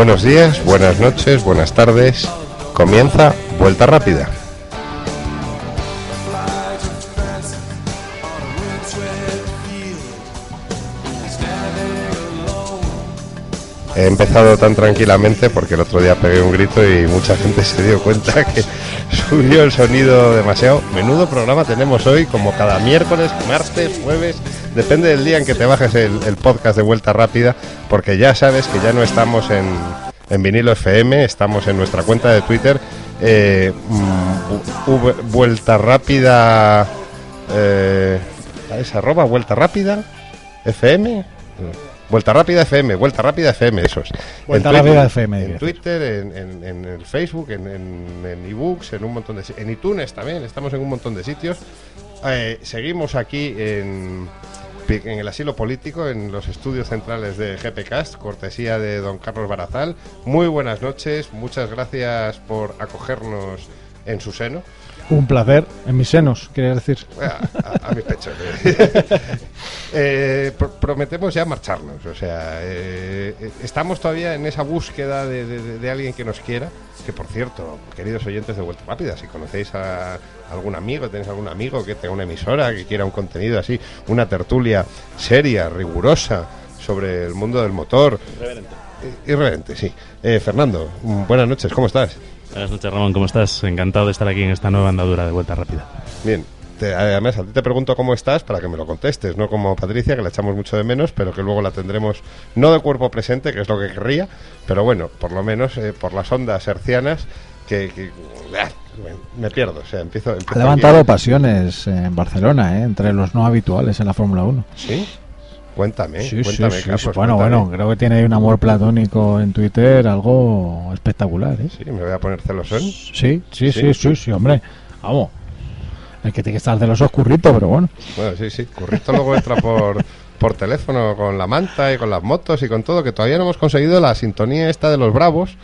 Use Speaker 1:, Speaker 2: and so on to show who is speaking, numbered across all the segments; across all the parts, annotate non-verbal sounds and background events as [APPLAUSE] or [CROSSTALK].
Speaker 1: Buenos días, buenas noches, buenas tardes. Comienza Vuelta Rápida. He empezado tan tranquilamente porque el otro día pegué un grito y mucha gente se dio cuenta que subió el sonido demasiado. Menudo programa tenemos hoy, como cada miércoles, martes, jueves, depende del día en que te bajes el, podcast de Vuelta Rápida, porque ya sabes que ya no estamos en, en vinilo FM, estamos en nuestra cuenta de Twitter, eh, mm, v- Vuelta Rápida, eh, ¿es arroba Vuelta Rápida FM? Vuelta Rápida FM, Vuelta Rápida FM, esos.
Speaker 2: Vuelta
Speaker 1: En Twitter-
Speaker 2: Rápida FM,
Speaker 1: En. Twitter, en, en- en el Facebook, en, en, en ebooks, en un montón de En iTunes también, estamos en un montón de sitios. Eh, seguimos aquí en, en el asilo político, en los estudios centrales de GPCast, cortesía de don Carlos Barazal. Muy buenas noches, muchas gracias por acogernos en su seno.
Speaker 2: Un placer. En mis senos, querías decir.
Speaker 1: A, a- a mi pecho. [LAUGHS] Eh, pro- prometemos ya marcharnos. O sea, eh, eh, estamos todavía en esa búsqueda de, de- de- de alguien que nos quiera. Que por cierto, queridos oyentes de Vuelta Rápida, si conocéis a algún amigo, tenéis algún amigo que tenga una emisora, que quiera un contenido así, una tertulia seria, rigurosa sobre el mundo del motor. Irreverente. Irreverente, sí. Eh, Fernando, buenas noches, ¿cómo estás?
Speaker 3: Buenas noches, Ramón, ¿cómo estás? Encantado de estar aquí en esta nueva andadura de vuelta rápida.
Speaker 1: Bien, te- además a ti te pregunto cómo estás para que me lo contestes, no como Patricia, que la echamos mucho de menos, pero que luego la tendremos no de cuerpo presente, que es lo que querría, pero bueno, por lo menos eh, por las ondas hercianas, que, que- ah, me pierdo, o sea, empiezo...
Speaker 2: Ha
Speaker 1: empiezo
Speaker 2: levantado
Speaker 1: aquí-
Speaker 2: pasiones en Barcelona, ¿eh? entre los no habituales en la Fórmula 1.
Speaker 1: ¿Sí? Cuéntame,
Speaker 2: Sí, sí,
Speaker 1: cuéntame,
Speaker 2: sí, sí.
Speaker 1: Carlos,
Speaker 2: Bueno,
Speaker 1: cuéntame.
Speaker 2: bueno, creo que tiene ahí un amor platónico en Twitter, algo espectacular, ¿eh?
Speaker 1: Sí, me voy a poner celosón.
Speaker 2: Sí, sí,
Speaker 1: Sí.
Speaker 2: sí, sí, sí, hombre. Vamos. El que tiene que estar celoso es currito, pero bueno.
Speaker 1: Bueno, sí, sí. Currito luego entra por, por teléfono con la manta y con las motos y con todo, que todavía no hemos conseguido la sintonía esta de los bravos.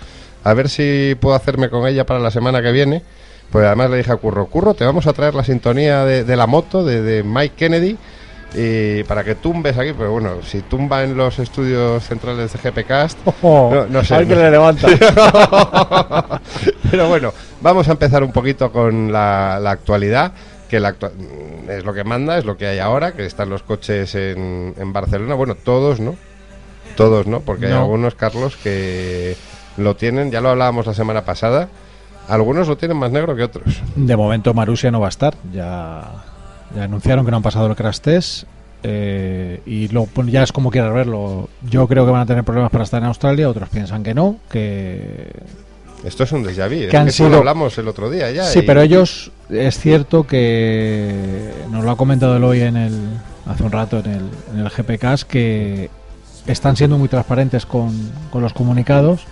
Speaker 1: A ver si puedo hacerme con ella para la semana que viene. Pues además le dije a Curro, Curro, te vamos a traer la sintonía de, de la moto de, de Mike Kennedy y para que tumbes aquí. Pero bueno, si tumba en los estudios centrales de GPcast, [LAUGHS] no, no sé.
Speaker 2: Ay, que
Speaker 1: no
Speaker 2: le levanta. [LAUGHS]
Speaker 1: Pero bueno, vamos a empezar un poquito con la, la actualidad, que la actua- mm, es lo que manda, es lo que hay ahora, que están los coches en, en Barcelona. Bueno, todos, ¿no? Todos, ¿no? Porque hay
Speaker 2: No.
Speaker 1: algunos, Carlos, que lo tienen, ya lo hablábamos la semana pasada, algunos lo tienen más negro que otros.
Speaker 2: De momento Marusia no va a estar. Ya, ya anunciaron que no han pasado el crash test. eh, y lo, pues ya es como quieras verlo. Yo creo que van a tener problemas para estar en Australia. Otros piensan que no. Que
Speaker 1: Esto es un déjà vu,
Speaker 2: Que han
Speaker 1: esto lo
Speaker 2: sido-
Speaker 1: hablamos el otro día ya.
Speaker 2: sí,
Speaker 1: y-
Speaker 2: pero ellos es cierto que nos lo ha comentado Eloy en el hace un rato en el, en el GPCast que están siendo muy transparentes con, con los comunicados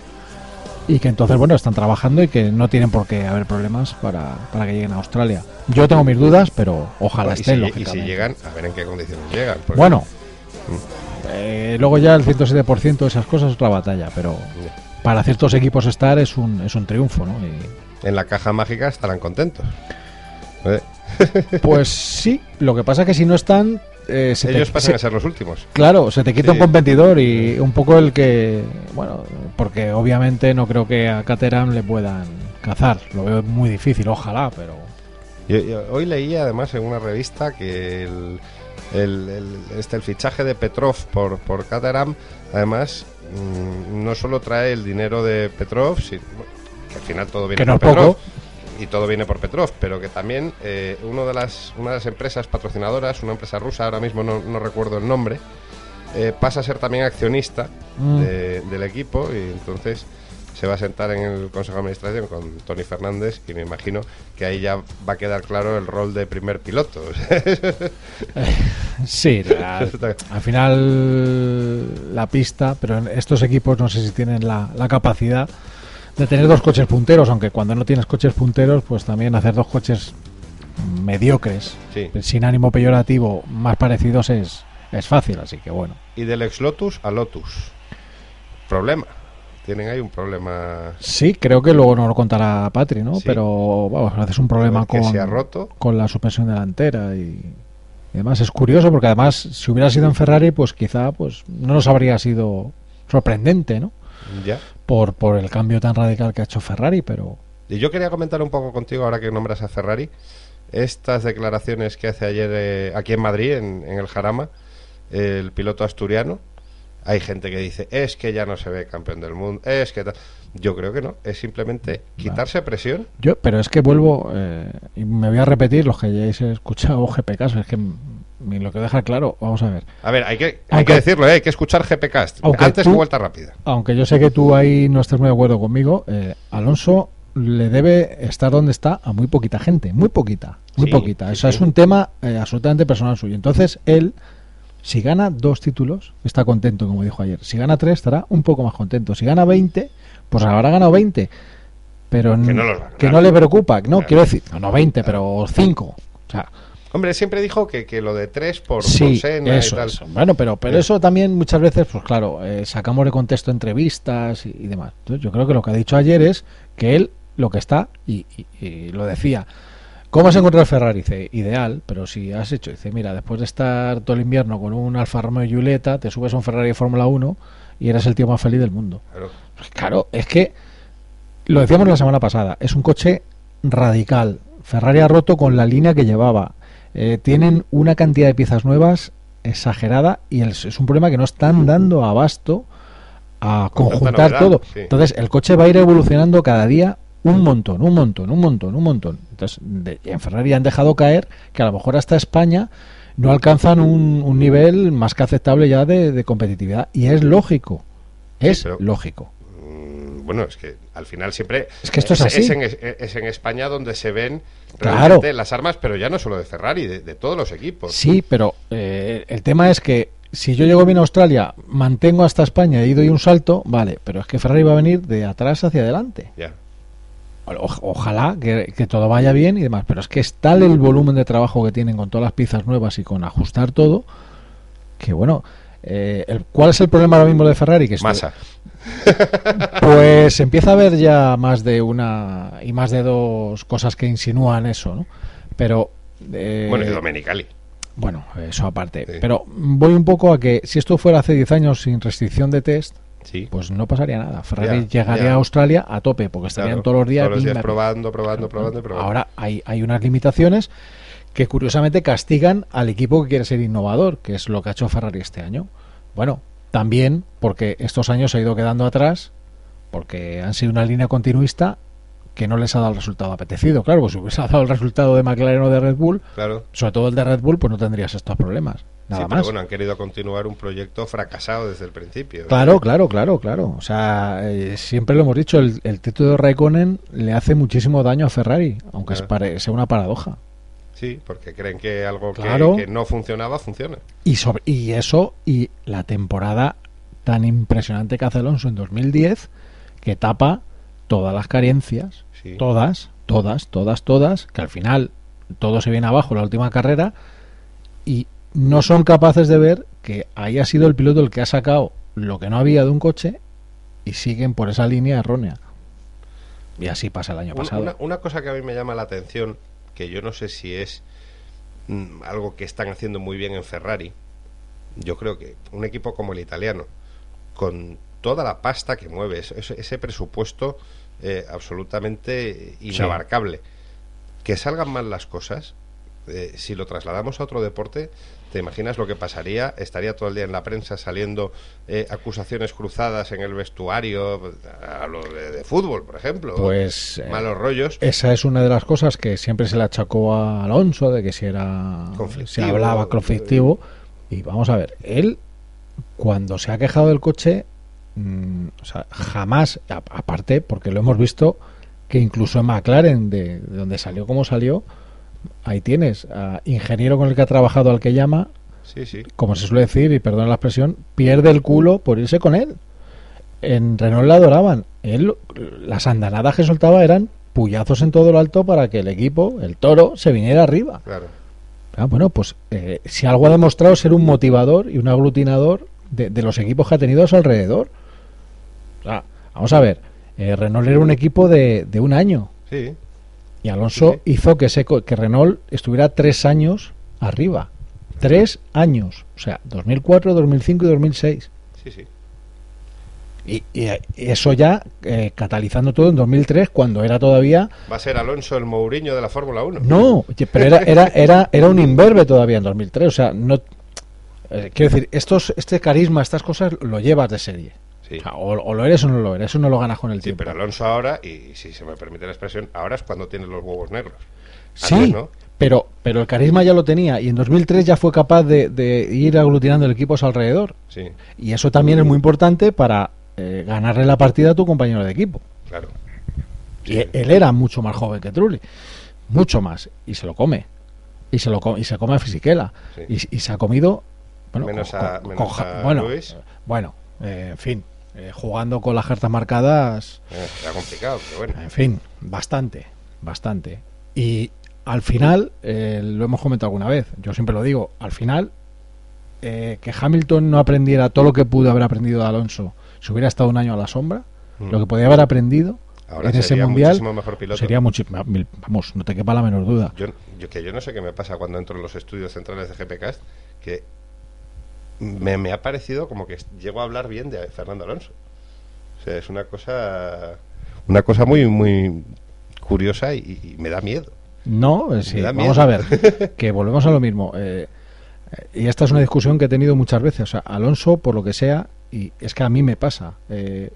Speaker 2: y que entonces bueno están trabajando y que no tienen por qué haber problemas para, para que lleguen a Australia. Yo tengo mis dudas, pero ojalá
Speaker 1: y, si,
Speaker 2: estén.
Speaker 1: y si
Speaker 2: lógicamente.
Speaker 1: llegan, a ver en qué condiciones llegan. porque-
Speaker 2: Bueno, eh, luego ya el 107% de esas cosas es otra batalla, pero para ciertos equipos estar es un, es un triunfo, ¿no? Y-
Speaker 1: en la caja mágica estarán contentos. [LAUGHS] Eh,
Speaker 2: Pues sí, lo que pasa es que si no están... eh, se te-
Speaker 1: Ellos pasan
Speaker 2: se-
Speaker 1: a ser los últimos.
Speaker 2: Claro, se te quita
Speaker 1: Sí.
Speaker 2: un competidor y un poco el que... Bueno, porque obviamente no creo que a Caterham le puedan cazar. Lo veo muy difícil, ojalá, pero...
Speaker 1: Yo- yo hoy leí además en una revista que el, el, el- este, el fichaje de Petrov por, por Caterham, además, mm, no solo trae el dinero de Petrov, sino, que al final todo viene
Speaker 2: Que no
Speaker 1: por
Speaker 2: es
Speaker 1: Petrov.
Speaker 2: poco.
Speaker 1: Y todo viene por Petrov, pero que también eh, uno de las, una de las empresas patrocinadoras, una empresa rusa, ahora mismo no, no recuerdo el nombre, eh, pasa a ser también accionista
Speaker 2: Mm.
Speaker 1: de- del equipo y entonces se va a sentar en el Consejo de Administración con Tony Fernández y me imagino que ahí ya va a quedar claro el rol de primer piloto. [LAUGHS]
Speaker 2: Sí, al final la pista, pero en estos equipos no sé si tienen la, la capacidad de tener dos coches punteros, aunque cuando no tienes coches punteros, pues también hacer dos coches mediocres,
Speaker 1: Sí.
Speaker 2: sin ánimo peyorativo, más parecidos es, es fácil, así que bueno.
Speaker 1: Y del ex Lotus a Lotus. Problema. Tienen ahí un problema
Speaker 2: Sí, creo que luego nos lo contará Patri, ¿no?
Speaker 1: Sí.
Speaker 2: Pero vamos, es un problema
Speaker 1: que
Speaker 2: con,
Speaker 1: se ha roto.
Speaker 2: con la suspensión delantera y, y además es curioso porque además si hubiera sido en Ferrari, pues quizá pues no nos habría sido sorprendente, ¿no?
Speaker 1: Ya.
Speaker 2: por, por el cambio tan radical que ha hecho Ferrari, pero
Speaker 1: Y yo quería comentar un poco contigo, ahora que nombras a Ferrari, estas declaraciones que hace ayer eh, aquí en Madrid, en, en el Jarama, el piloto asturiano. Hay gente que dice, es que ya no se ve campeón del mundo, es que tal. Yo creo que no, es simplemente quitarse presión.
Speaker 2: yo, pero es que vuelvo, eh, y me voy a repetir los que hayáis escuchado [LAUGHS] GPK, es que lo que deja claro, vamos a ver.
Speaker 1: A ver, hay que, hay
Speaker 2: Aunque-
Speaker 1: que decirlo, ¿eh? hay que escuchar GPcast.
Speaker 2: Aunque
Speaker 1: Antes
Speaker 2: tú-
Speaker 1: que vuelta rápida.
Speaker 2: Aunque yo sé que tú ahí no estés muy de acuerdo conmigo, eh, Alonso le debe estar donde está a muy poquita gente, muy poquita, muy
Speaker 1: Sí,
Speaker 2: poquita.
Speaker 1: sí,
Speaker 2: Eso
Speaker 1: sí.
Speaker 2: es un tema eh, absolutamente personal suyo. Entonces, él, si gana dos títulos, está contento, como dijo ayer. Si gana tres, estará un poco más contento. Si gana 20, pues habrá ganado 20. Pero
Speaker 1: Que no los va a
Speaker 2: que
Speaker 1: ganar.
Speaker 2: no le preocupa. No,
Speaker 1: Claro.
Speaker 2: quiero decir, no, no 20, pero 5. O sea,
Speaker 1: Hombre, siempre dijo que, que lo de tres por, por
Speaker 2: sí,
Speaker 1: Senna
Speaker 2: eso,
Speaker 1: y tal.
Speaker 2: eso. Bueno, pero, pero
Speaker 1: Sí.
Speaker 2: eso también muchas veces, pues claro, eh, sacamos de contexto entrevistas y, y demás. Entonces, yo creo que lo que ha dicho ayer es que él lo que está, y, y- y lo decía, ¿cómo has encontrado el Ferrari? Dice, ideal, pero si has hecho, dice, mira, después de estar todo el invierno con un Alfa Romeo Giulietta, te subes a un Ferrari de Fórmula 1 y eres el tío más feliz del mundo.
Speaker 1: Claro.
Speaker 2: Pues claro, es que lo decíamos la semana pasada, es un coche radical. Ferrari ha roto con la línea que llevaba. Eh, tienen una cantidad de piezas nuevas exagerada y es un problema que no están dando abasto a conjuntar
Speaker 1: novedad,
Speaker 2: todo.
Speaker 1: sí.
Speaker 2: Entonces, el coche va a ir evolucionando cada día un montón, un montón, un montón, un montón. Entonces, de- en Ferrari han dejado caer que a lo mejor hasta España no alcanzan un, un nivel más que aceptable ya de, de competitividad. Y es lógico, es
Speaker 1: pero-
Speaker 2: lógico.
Speaker 1: Bueno, es que al final siempre
Speaker 2: Es que esto es así.
Speaker 1: en, es en España donde se ven
Speaker 2: Claro.
Speaker 1: realmente las armas, pero ya no solo de Ferrari, de, de todos los equipos.
Speaker 2: Sí, pero eh, el tema es que si yo llego bien a Australia, mantengo hasta España y doy un salto, vale, pero es que Ferrari va a venir de atrás hacia adelante.
Speaker 1: Ya.
Speaker 2: O- ojalá que, que todo vaya bien y demás, pero es que es tal el volumen de trabajo que tienen con todas las piezas nuevas y con ajustar todo, que bueno, eh, el, ¿cuál es el problema ahora mismo de Ferrari? Que
Speaker 1: Masa.
Speaker 2: Pues empieza a haber ya más de una y más de dos cosas que insinúan eso, ¿no? Pero... eh,
Speaker 1: Bueno, y Domenicali.
Speaker 2: bueno, eso aparte.
Speaker 1: Sí.
Speaker 2: Pero voy un poco a que si esto fuera hace 10 años sin restricción de test,
Speaker 1: Sí.
Speaker 2: pues no pasaría nada. Ferrari
Speaker 1: Ya,
Speaker 2: llegaría
Speaker 1: ya.
Speaker 2: a Australia a tope, porque estarían
Speaker 1: Claro,
Speaker 2: todos los días...
Speaker 1: Todos los días probando, probando, probando, probando.
Speaker 2: Ahora hay, hay unas limitaciones que curiosamente castigan al equipo que quiere ser innovador, que es lo que ha hecho Ferrari este año. Bueno, también porque estos años se ha ido quedando atrás, porque han sido una línea continuista que no les ha dado el resultado apetecido. Claro, pues si hubiese dado el resultado de McLaren o de Red Bull,
Speaker 1: Claro.
Speaker 2: sobre todo el de Red Bull, pues no tendrías estos problemas. Nada
Speaker 1: sí, pero
Speaker 2: más.
Speaker 1: bueno, han querido continuar un proyecto fracasado desde el principio.
Speaker 2: Claro, claro, claro, claro. O sea, eh, siempre lo hemos dicho, el, el título de Raikkonen le hace muchísimo daño a Ferrari, aunque es
Speaker 1: Claro.
Speaker 2: pare- sea una paradoja.
Speaker 1: Sí, porque creen que algo que-
Speaker 2: Claro.
Speaker 1: que, no funcionaba, funciona.
Speaker 2: Y, sobre, y eso, y la temporada tan impresionante que hace Alonso en 2010, que tapa todas las carencias,
Speaker 1: Sí.
Speaker 2: todas, todas, todas, todas, que al final todo se viene abajo la última carrera, y no son capaces de ver que haya sido el piloto el que ha sacado lo que no había de un coche y siguen por esa línea errónea. Y así pasa el año pasado.
Speaker 1: Una, una cosa que a mí me llama la atención, que yo no sé si es mm, algo que están haciendo muy bien en Ferrari, yo creo que un equipo como el italiano, con toda la pasta que mueve, ese, ese presupuesto eh, absolutamente inabarcable, que salgan mal las cosas, eh, si lo trasladamos a otro deporte, ¿te imaginas lo que pasaría? Estaría todo el día en la prensa saliendo eh, acusaciones cruzadas en el vestuario, a lo de, de fútbol, por ejemplo.
Speaker 2: Pues eh,
Speaker 1: malos rollos.
Speaker 2: esa es una de las cosas que siempre se le achacó a Alonso, de que si era
Speaker 1: Conflictivo.
Speaker 2: se hablaba conflictivo. Y vamos a ver, él cuando se ha quejado del coche, mm, o sea, jamás, aparte, porque lo hemos visto que incluso en McLaren, de, de donde salió como salió, ahí tienes, a ingeniero con el que ha trabajado al que llama,
Speaker 1: Sí, sí.
Speaker 2: como se suele decir, y perdona la expresión, pierde el culo por irse con él. En Renault la adoraban. Él, las andanadas que soltaba eran puyazos en todo lo alto para que el equipo, el toro, se viniera arriba.
Speaker 1: Claro.
Speaker 2: Ah, bueno, pues eh, si algo ha demostrado ser un motivador y un aglutinador de, de los equipos que ha tenido a su alrededor. O sea, vamos a ver, eh, Renault era un equipo de, de un año
Speaker 1: Sí.
Speaker 2: Y Alonso
Speaker 1: Sí,
Speaker 2: hizo que, ese que Renault estuviera tres años arriba. Tres años. O sea, 2004, 2005 y 2006.
Speaker 1: Sí, sí.
Speaker 2: Y, y eso ya eh, catalizando todo en 2003, cuando era todavía.
Speaker 1: Va a ser Alonso el Mourinho de la Fórmula 1.
Speaker 2: No, pero era, era, era, era un imberbe todavía en 2003. O sea, no. eh, quiero decir, estos, este carisma, estas cosas lo llevas de serie.
Speaker 1: Sí.
Speaker 2: O, lo eres o no lo eres. Eso no lo ganas con el
Speaker 1: Sí,
Speaker 2: tiempo.
Speaker 1: pero Alonso ahora, y si se me permite la expresión, ahora es cuando tiene los huevos negros.
Speaker 2: Sí,
Speaker 1: no.
Speaker 2: pero, pero el carisma ya lo tenía y en 2003 ya fue capaz de, de ir aglutinando el equipo a su alrededor.
Speaker 1: Sí,
Speaker 2: Y eso también es muy importante para eh, ganarle la partida a tu compañero de equipo.
Speaker 1: claro.
Speaker 2: Y e- él era mucho más joven que Trulli, mucho más, y se lo come. Y se lo co- y se come a Fisichella. Y, y se ha comido. Bueno,
Speaker 1: Menos a- menos a
Speaker 2: bueno,
Speaker 1: Luis.
Speaker 2: bueno, eh, en fin, eh, jugando con las cartas marcadas.
Speaker 1: Eh, era complicado, pero bueno.
Speaker 2: En fin, bastante, bastante. Y al final, eh, lo hemos comentado alguna vez, yo siempre lo digo, al final, eh, que Hamilton no aprendiera todo lo que pudo haber aprendido de Alonso, si hubiera estado un año a la sombra,
Speaker 1: Mm.
Speaker 2: lo que podía haber aprendido
Speaker 1: Ahora
Speaker 2: en ese
Speaker 1: sería
Speaker 2: mundial
Speaker 1: muchísimo mejor piloto.
Speaker 2: sería mucho, vamos, no te quepa la menor duda.
Speaker 1: Yo, yo- que yo no sé qué me pasa cuando entro en los estudios centrales de GPCast, que me, me ha parecido como que llego a hablar bien de Fernando Alonso. O sea, es una cosa una cosa muy muy curiosa y, y me da miedo.
Speaker 2: No, eh, sí, vamos a ver, [LAUGHS] que volvemos a lo mismo. eh, eh, y esta es una discusión que he tenido muchas veces. O sea, Alonso, por lo que sea, y es que a mí me pasa, eh,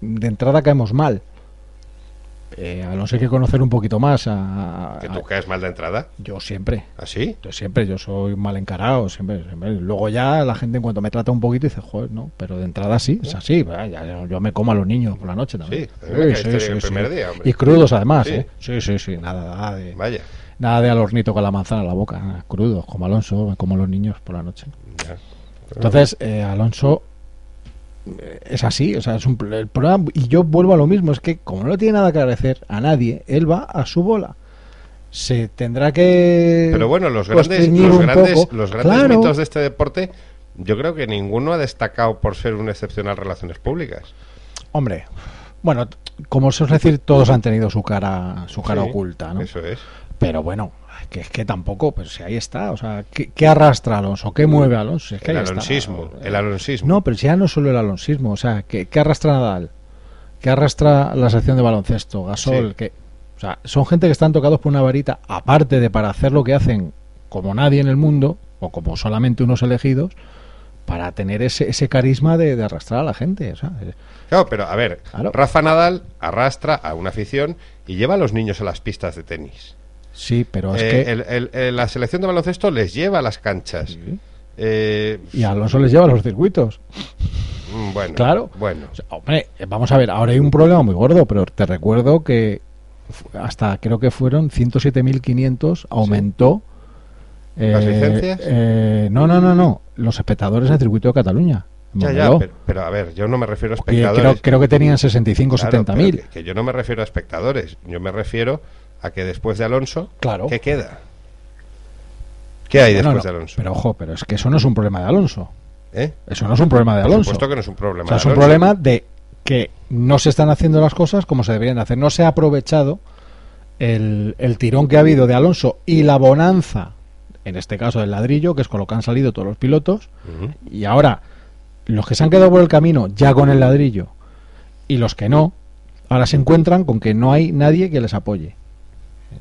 Speaker 2: de entrada caemos mal. Eh, Alonso hay que conocer un poquito más. A,
Speaker 1: Que tú caes mal de entrada.
Speaker 2: yo siempre,
Speaker 1: ¿Así?
Speaker 2: yo siempre, yo soy mal encarado, siempre, siempre. Luego ya la gente en cuanto me trata un poquito dice, joder, no, pero de entrada sí, es así. ya- yo me como a los niños por la noche también.
Speaker 1: Sí, mí me caíste el primer día, hombre.
Speaker 2: Y crudos además,
Speaker 1: Sí.
Speaker 2: ¿eh? Sí, sí, sí, nada, nada de...
Speaker 1: Vaya.
Speaker 2: Nada de al hornito con la manzana en la boca, crudos, como Alonso, como los niños por la noche.
Speaker 1: Ya.
Speaker 2: Entonces, eh, Alonso es así, o sea, es un, el problema, y yo vuelvo a lo mismo, es que como no tiene nada que agradecer a nadie, él va a su bola. Se tendrá que
Speaker 1: Pero bueno, los grandes, los grandes, los grandes
Speaker 2: Claro.
Speaker 1: mitos de este deporte, yo creo que ninguno ha destacado por ser un excepcional relaciones públicas.
Speaker 2: Hombre, bueno, como se os decir, todos han tenido su cara, su cara
Speaker 1: Sí,
Speaker 2: oculta, ¿no?
Speaker 1: Eso es.
Speaker 2: Pero bueno, que es que tampoco, pues si ahí está, o sea, ¿qué, qué arrastra a Alonso? ¿Qué mueve a Alonso? Es que
Speaker 1: El
Speaker 2: está.
Speaker 1: alonsismo, el alonsismo.
Speaker 2: No, pero ya no solo el alonsismo, o sea, ¿qué, qué arrastra Nadal? ¿Qué arrastra la sección de baloncesto? Gasol,
Speaker 1: Sí.
Speaker 2: que o sea, son gente que están tocados por una varita, aparte de para hacer lo que hacen como nadie en el mundo, o como solamente unos elegidos, para tener ese, ese carisma de, de arrastrar a la gente. O sea, eh,
Speaker 1: Claro, pero a ver,
Speaker 2: Claro.
Speaker 1: Rafa Nadal arrastra a una afición y lleva a los niños a las pistas de tenis.
Speaker 2: Sí, pero es
Speaker 1: Eh,
Speaker 2: que...
Speaker 1: el- el- el- la selección de baloncesto les lleva a las canchas. Eh,
Speaker 2: Y a Alonso les lleva a los circuitos.
Speaker 1: mm, bueno,
Speaker 2: Claro.
Speaker 1: Bueno,
Speaker 2: O sea, hombre, eh, vamos a ver, ahora hay un problema muy gordo, pero te recuerdo que hasta creo que fueron 107.500 aumentó.
Speaker 1: ¿Las licencias?
Speaker 2: eh, no, no, no, no. Los espectadores en el circuito de Cataluña.
Speaker 1: ya, ya, pero, pero a ver, yo no me refiero a espectadores.
Speaker 2: creo, creo que tenían 65
Speaker 1: Claro,
Speaker 2: 70
Speaker 1: pero
Speaker 2: mil.
Speaker 1: Que, que yo no me refiero a espectadores, yo me refiero a que después de Alonso,
Speaker 2: Claro.
Speaker 1: ¿qué queda? ¿Qué hay después
Speaker 2: no,
Speaker 1: de Alonso?
Speaker 2: Pero ojo, pero es que eso no es un problema de Alonso.
Speaker 1: ¿Eh?
Speaker 2: Eso no es un problema de
Speaker 1: Por
Speaker 2: Alonso.
Speaker 1: supuesto que no es un problema.
Speaker 2: O sea,
Speaker 1: de
Speaker 2: es un problema de que no se están haciendo las cosas como se deberían de hacer. No se ha aprovechado el, el tirón que ha habido de Alonso y la bonanza, en este caso del ladrillo, que es con lo que han salido todos los pilotos. Y ahora, los que se han quedado por el camino ya con el ladrillo y los que no, ahora se encuentran con que no hay nadie que les apoye.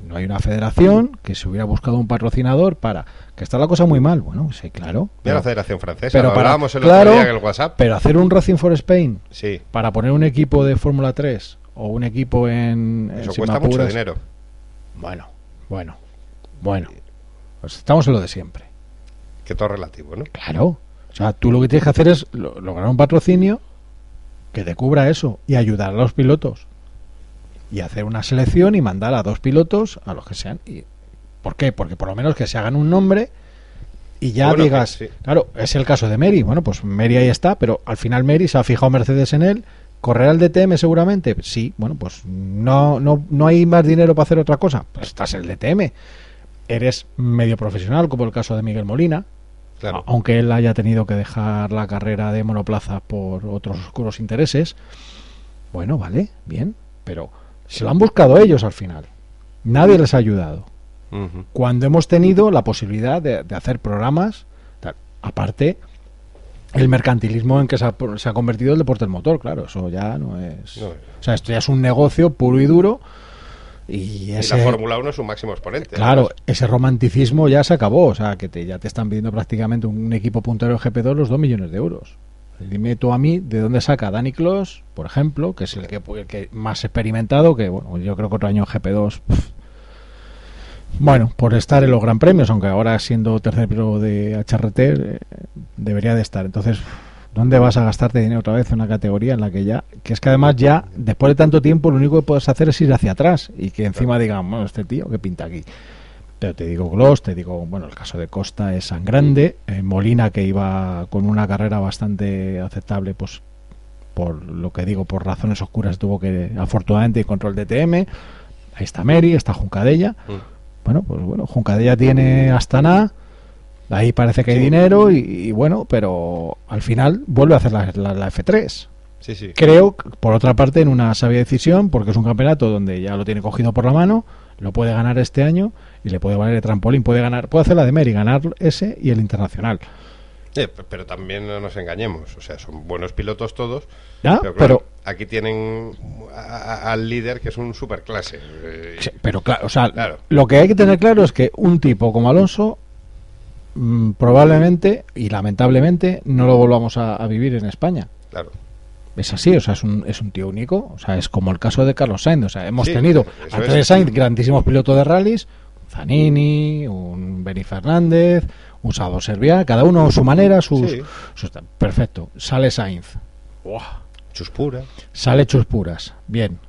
Speaker 2: No hay una federación que se hubiera buscado un patrocinador para que está la cosa muy mal. Bueno, sí, claro.
Speaker 1: Mira la
Speaker 2: Pero,
Speaker 1: Federación Francesa,
Speaker 2: pero para- claro,
Speaker 1: día en el WhatsApp.
Speaker 2: pero hacer un Racing for Spain
Speaker 1: Sí,
Speaker 2: para poner un equipo de Fórmula 3 o un equipo en, en
Speaker 1: eso cuesta mucho dinero.
Speaker 2: Bueno, bueno, bueno. Pues estamos en lo de siempre.
Speaker 1: Que todo relativo, ¿no?
Speaker 2: Claro. O sea, tú lo que tienes que hacer es lo- lograr un patrocinio que te cubra eso y ayudar a los pilotos. Y hacer una selección y mandar a dos pilotos, a los que sean. Y, ¿Por qué? Porque por lo menos que se hagan un nombre y ya
Speaker 1: Bueno,
Speaker 2: digas,
Speaker 1: sí.
Speaker 2: claro, es el caso de Mary. Bueno, pues Mary ahí está, pero al final Mary se ha fijado Mercedes en él. ¿Correrá el DTM seguramente? Sí, bueno, pues no, no, no hay más dinero para hacer otra cosa. Pues estás en el DTM. Eres medio profesional, como el caso de Miguel Molina,
Speaker 1: Claro.
Speaker 2: aunque él haya tenido que dejar la carrera de monoplaza por otros oscuros intereses. Bueno, vale, bien, pero se lo han buscado ellos al final. Nadie les ha ayudado. Cuando hemos tenido la posibilidad de, de hacer programas, tal. aparte, el mercantilismo en que se ha, se ha convertido el deporte del motor, claro, eso ya no es...
Speaker 1: No.
Speaker 2: O sea, esto ya es un negocio puro y duro y
Speaker 1: Y
Speaker 2: ese...
Speaker 1: la Fórmula 1 es su máximo exponente.
Speaker 2: Claro,
Speaker 1: además.
Speaker 2: ese romanticismo ya se acabó, o sea, que te, ya te están pidiendo prácticamente un equipo puntero de GP2 los 2 millones de euros. Dime tú a mí de dónde saca Danny Clos, por ejemplo, que es el que, el que más experimentado, que bueno, yo creo que otro año en GP2. pff. Bueno, por estar en los Gran Premios, aunque ahora siendo tercero de HRT eh, debería de estar. Entonces, ¿dónde vas a gastarte dinero otra vez en una categoría en la que ya, que es que además ya, después de tanto tiempo, lo único que puedes hacer es ir hacia atrás y que encima digan, bueno, este tío, ¿qué pinta aquí? Pero te digo Gloss, te digo, bueno, el caso de Costa es tan grande, eh, Molina que iba con una carrera bastante aceptable, pues por lo que digo, por razones oscuras tuvo que, afortunadamente, control de TM. Ahí está Mary, está Juncadella.
Speaker 1: Mm.
Speaker 2: Bueno, pues bueno, Juncadella tiene Astana, ahí parece que hay
Speaker 1: Sí.
Speaker 2: dinero y, y bueno, pero al final vuelve a hacer la, la- la F3.
Speaker 1: Sí, sí.
Speaker 2: Creo, por otra parte, en una sabia decisión, porque es un campeonato donde ya lo tiene cogido por la mano, lo puede ganar este año y le puede valer el trampolín, puede ganar, puede hacer la de Mary, ganar ese y el internacional.
Speaker 1: Eh, pero también no nos engañemos, o sea, son buenos pilotos todos,
Speaker 2: ¿Ya?
Speaker 1: pero, aquí tienen a- a- al líder que es un superclase. eh,
Speaker 2: sí, pero claro, o sea,
Speaker 1: Claro.
Speaker 2: lo que hay que tener claro es que un tipo como Alonso mm, probablemente y lamentablemente no lo volvamos a, a vivir en España.
Speaker 1: Claro.
Speaker 2: Es así, o sea, es un, es un tío único, o sea, es como el caso de Carlos Sainz, o sea, hemos
Speaker 1: Sí,
Speaker 2: tenido antes
Speaker 1: es.
Speaker 2: de Sainz grandísimos pilotos de rallies, Zanini, un Benny Fernández, un Sado Serviá, cada uno a su manera, sus,
Speaker 1: Sí.
Speaker 2: sus- perfecto, sale Sainz,
Speaker 1: Chuspura.
Speaker 2: sale Chuspuras, bien,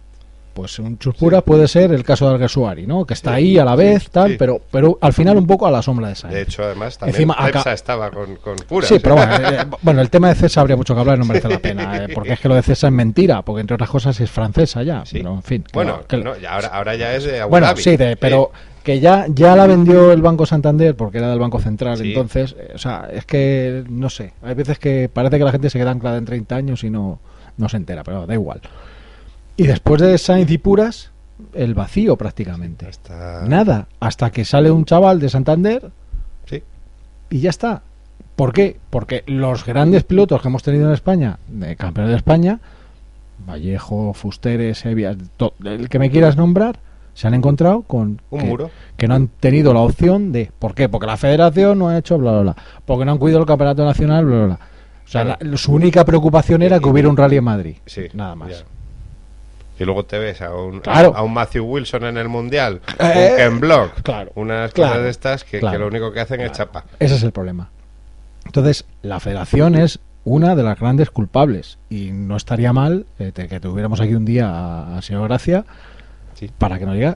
Speaker 2: pues un Chuspura puede ser el caso de Alguersuari, ¿no? Que está
Speaker 1: Sí,
Speaker 2: ahí a la
Speaker 1: sí,
Speaker 2: vez, tal,
Speaker 1: sí.
Speaker 2: pero, pero al final un poco a la sombra de Sainz.
Speaker 1: De hecho, además, también
Speaker 2: Encima, acá-
Speaker 1: estaba con, con Pura.
Speaker 2: Sí, pero bueno, eh, [LAUGHS] bueno, el tema de César habría mucho que hablar, no merece la pena, eh, porque es que lo de César es mentira, porque entre otras cosas es francesa ya,
Speaker 1: Sí.
Speaker 2: pero en fin.
Speaker 1: Bueno,
Speaker 2: no- que-
Speaker 1: no, y ahora, ahora ya es de Abu
Speaker 2: bueno,
Speaker 1: Dhabi.
Speaker 2: sí, de- pero que ya, ya la vendió el Banco Santander porque era del Banco Central,
Speaker 1: Sí.
Speaker 2: entonces, eh, o sea, es que, no sé, hay veces que parece que la gente se queda anclada en 30 años y no, no se entera, pero da igual. Y después de Sainz y Puras, el vacío prácticamente. Nada, hasta que sale un chaval de Santander
Speaker 1: Sí.
Speaker 2: y ya está. ¿Por qué? Porque los grandes pilotos que hemos tenido en España, de campeones de España, Vallejo, Fusteres, Evias, to- el que me quieras nombrar, se han encontrado con
Speaker 1: Un
Speaker 2: que,
Speaker 1: muro.
Speaker 2: que no han tenido la opción de ¿por qué? Porque la federación no ha hecho bla bla bla, porque no han cuidado el campeonato nacional, bla bla bla. O sea,
Speaker 1: Claro.
Speaker 2: la- su única preocupación era que hubiera un rally en Madrid.
Speaker 1: Sí,
Speaker 2: nada más.
Speaker 1: ya. Y luego te ves a un,
Speaker 2: Claro.
Speaker 1: a un Matthew Wilson en el Mundial,
Speaker 2: Eh,
Speaker 1: un Ken Block,
Speaker 2: claro,
Speaker 1: unas
Speaker 2: claro,
Speaker 1: cosas de estas que, lo único que hacen es chapa.
Speaker 2: Ese es el problema. Entonces, la federación es una de las grandes culpables y no estaría mal eh, te- que tuviéramos aquí un día a, a señor Gracia
Speaker 1: Sí.
Speaker 2: para que nos diga,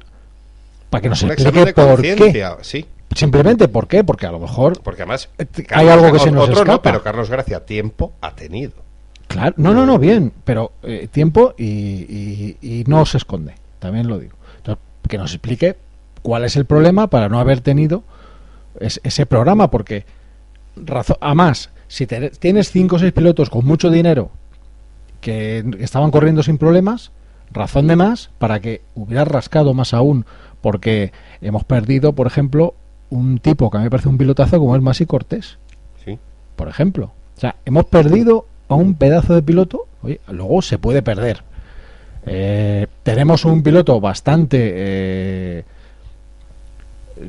Speaker 2: para que nos explique por qué.
Speaker 1: sí,
Speaker 2: Simplemente por qué, porque a lo mejor
Speaker 1: porque además
Speaker 2: Eh, hay algo que se nos
Speaker 1: otro no,
Speaker 2: escapa.
Speaker 1: pero Carlos Gracia tiempo ha tenido.
Speaker 2: Claro, no, no, no, bien, pero eh, tiempo y, y- y no se esconde, también lo digo. Entonces, que nos explique cuál es el problema para no haber tenido es- ese programa, porque razón, además, si te- tienes cinco o seis pilotos con mucho dinero que estaban corriendo sin problemas, razón de más para que hubieras rascado más aún, porque hemos perdido, por ejemplo, un tipo que a mí me parece un pilotazo como es Masi Cortés
Speaker 1: Sí.
Speaker 2: por ejemplo. O sea, hemos perdido a un pedazo de piloto, oye, luego se puede perder. Eh, tenemos un piloto bastante, eh,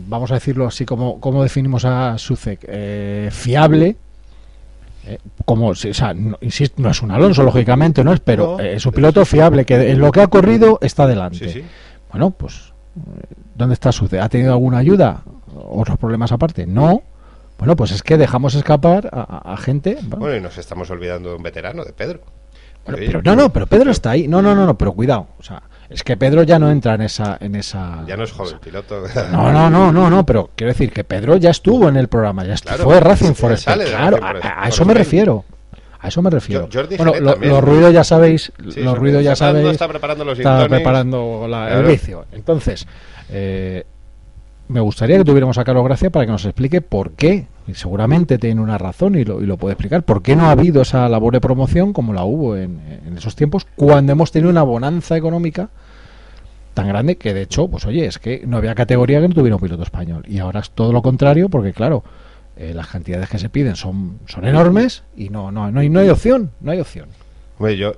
Speaker 2: vamos a decirlo así como, como definimos a Sucek, eh, fiable. Eh, como, si- o sea, no, insisto, no es un Alonso, lógicamente, no es, pero eh, es un piloto fiable que en lo que ha corrido está delante.
Speaker 1: Sí, sí.
Speaker 2: Bueno, pues, ¿dónde está Sucek? ¿Ha tenido alguna ayuda? ¿Otros problemas aparte? No. Bueno, pues es que dejamos escapar a, gente. bueno,
Speaker 1: Bueno, y nos estamos olvidando de un veterano, de Pedro.
Speaker 2: bueno, pero, no, no, pero Pedro está ahí. No, no, no, no, pero cuidado. O sea, es que Pedro ya no entra en esa, en esa.
Speaker 1: Ya no es joven piloto.
Speaker 2: No, no, no, no, no, pero quiero decir que Pedro ya estuvo en el programa, ya
Speaker 1: Claro,
Speaker 2: fue Racing Forest. Claro, a, eso me refiero. A eso me refiero.
Speaker 1: Jo- Jordi
Speaker 2: bueno, lo-
Speaker 1: también.
Speaker 2: los ruidos ya sabéis,
Speaker 1: Sí,
Speaker 2: los ruidos ya sabéis.
Speaker 1: está preparando los
Speaker 2: está preparando la- el vicio. Entonces, eh, me gustaría que tuviéramos a Carlos Gracia para que nos explique por qué. Y seguramente tiene una razón y lo, y lo puede explicar. ¿Por qué no ha habido esa labor de promoción como la hubo en, en esos tiempos cuando hemos tenido una bonanza económica tan grande que de hecho, pues oye, es que no había categoría que no tuviera un piloto español. Y ahora es todo lo contrario porque, claro, eh, las cantidades que se piden son, son enormes y no, no, no, hay, no hay opción, no hay opción.
Speaker 1: Hombre, yo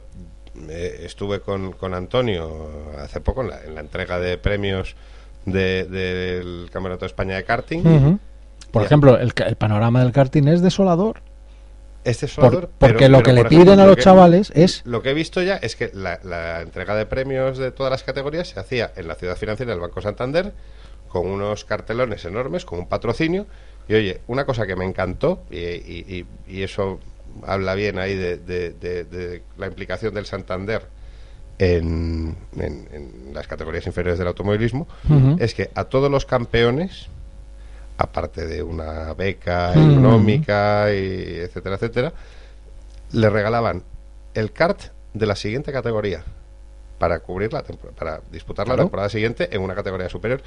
Speaker 1: eh, estuve con, con Antonio hace poco en la, en la entrega de premios de- del Campeonato de España de karting.
Speaker 2: Por ejemplo, el, panorama del karting es desolador.
Speaker 1: Este es
Speaker 2: Por- porque
Speaker 1: pero-
Speaker 2: lo
Speaker 1: pero,
Speaker 2: que le
Speaker 1: por ejemplo,
Speaker 2: piden a
Speaker 1: lo
Speaker 2: los
Speaker 1: que-
Speaker 2: chavales es
Speaker 1: Lo que he visto ya es que la, la entrega de premios de todas las categorías se hacía en la ciudad financiera del Banco Santander con unos cartelones enormes, con un patrocinio. Y oye, una cosa que me encantó, y, y- y- y eso habla bien ahí de, de- de- de la implicación del Santander en, en- en las categorías inferiores del automovilismo, es que a todos los campeones, aparte de una beca
Speaker 2: Ujú.
Speaker 1: económica, y etcétera, etcétera, le regalaban el kart de la siguiente categoría para cubrir la para disputar la temporada siguiente en una categoría superior.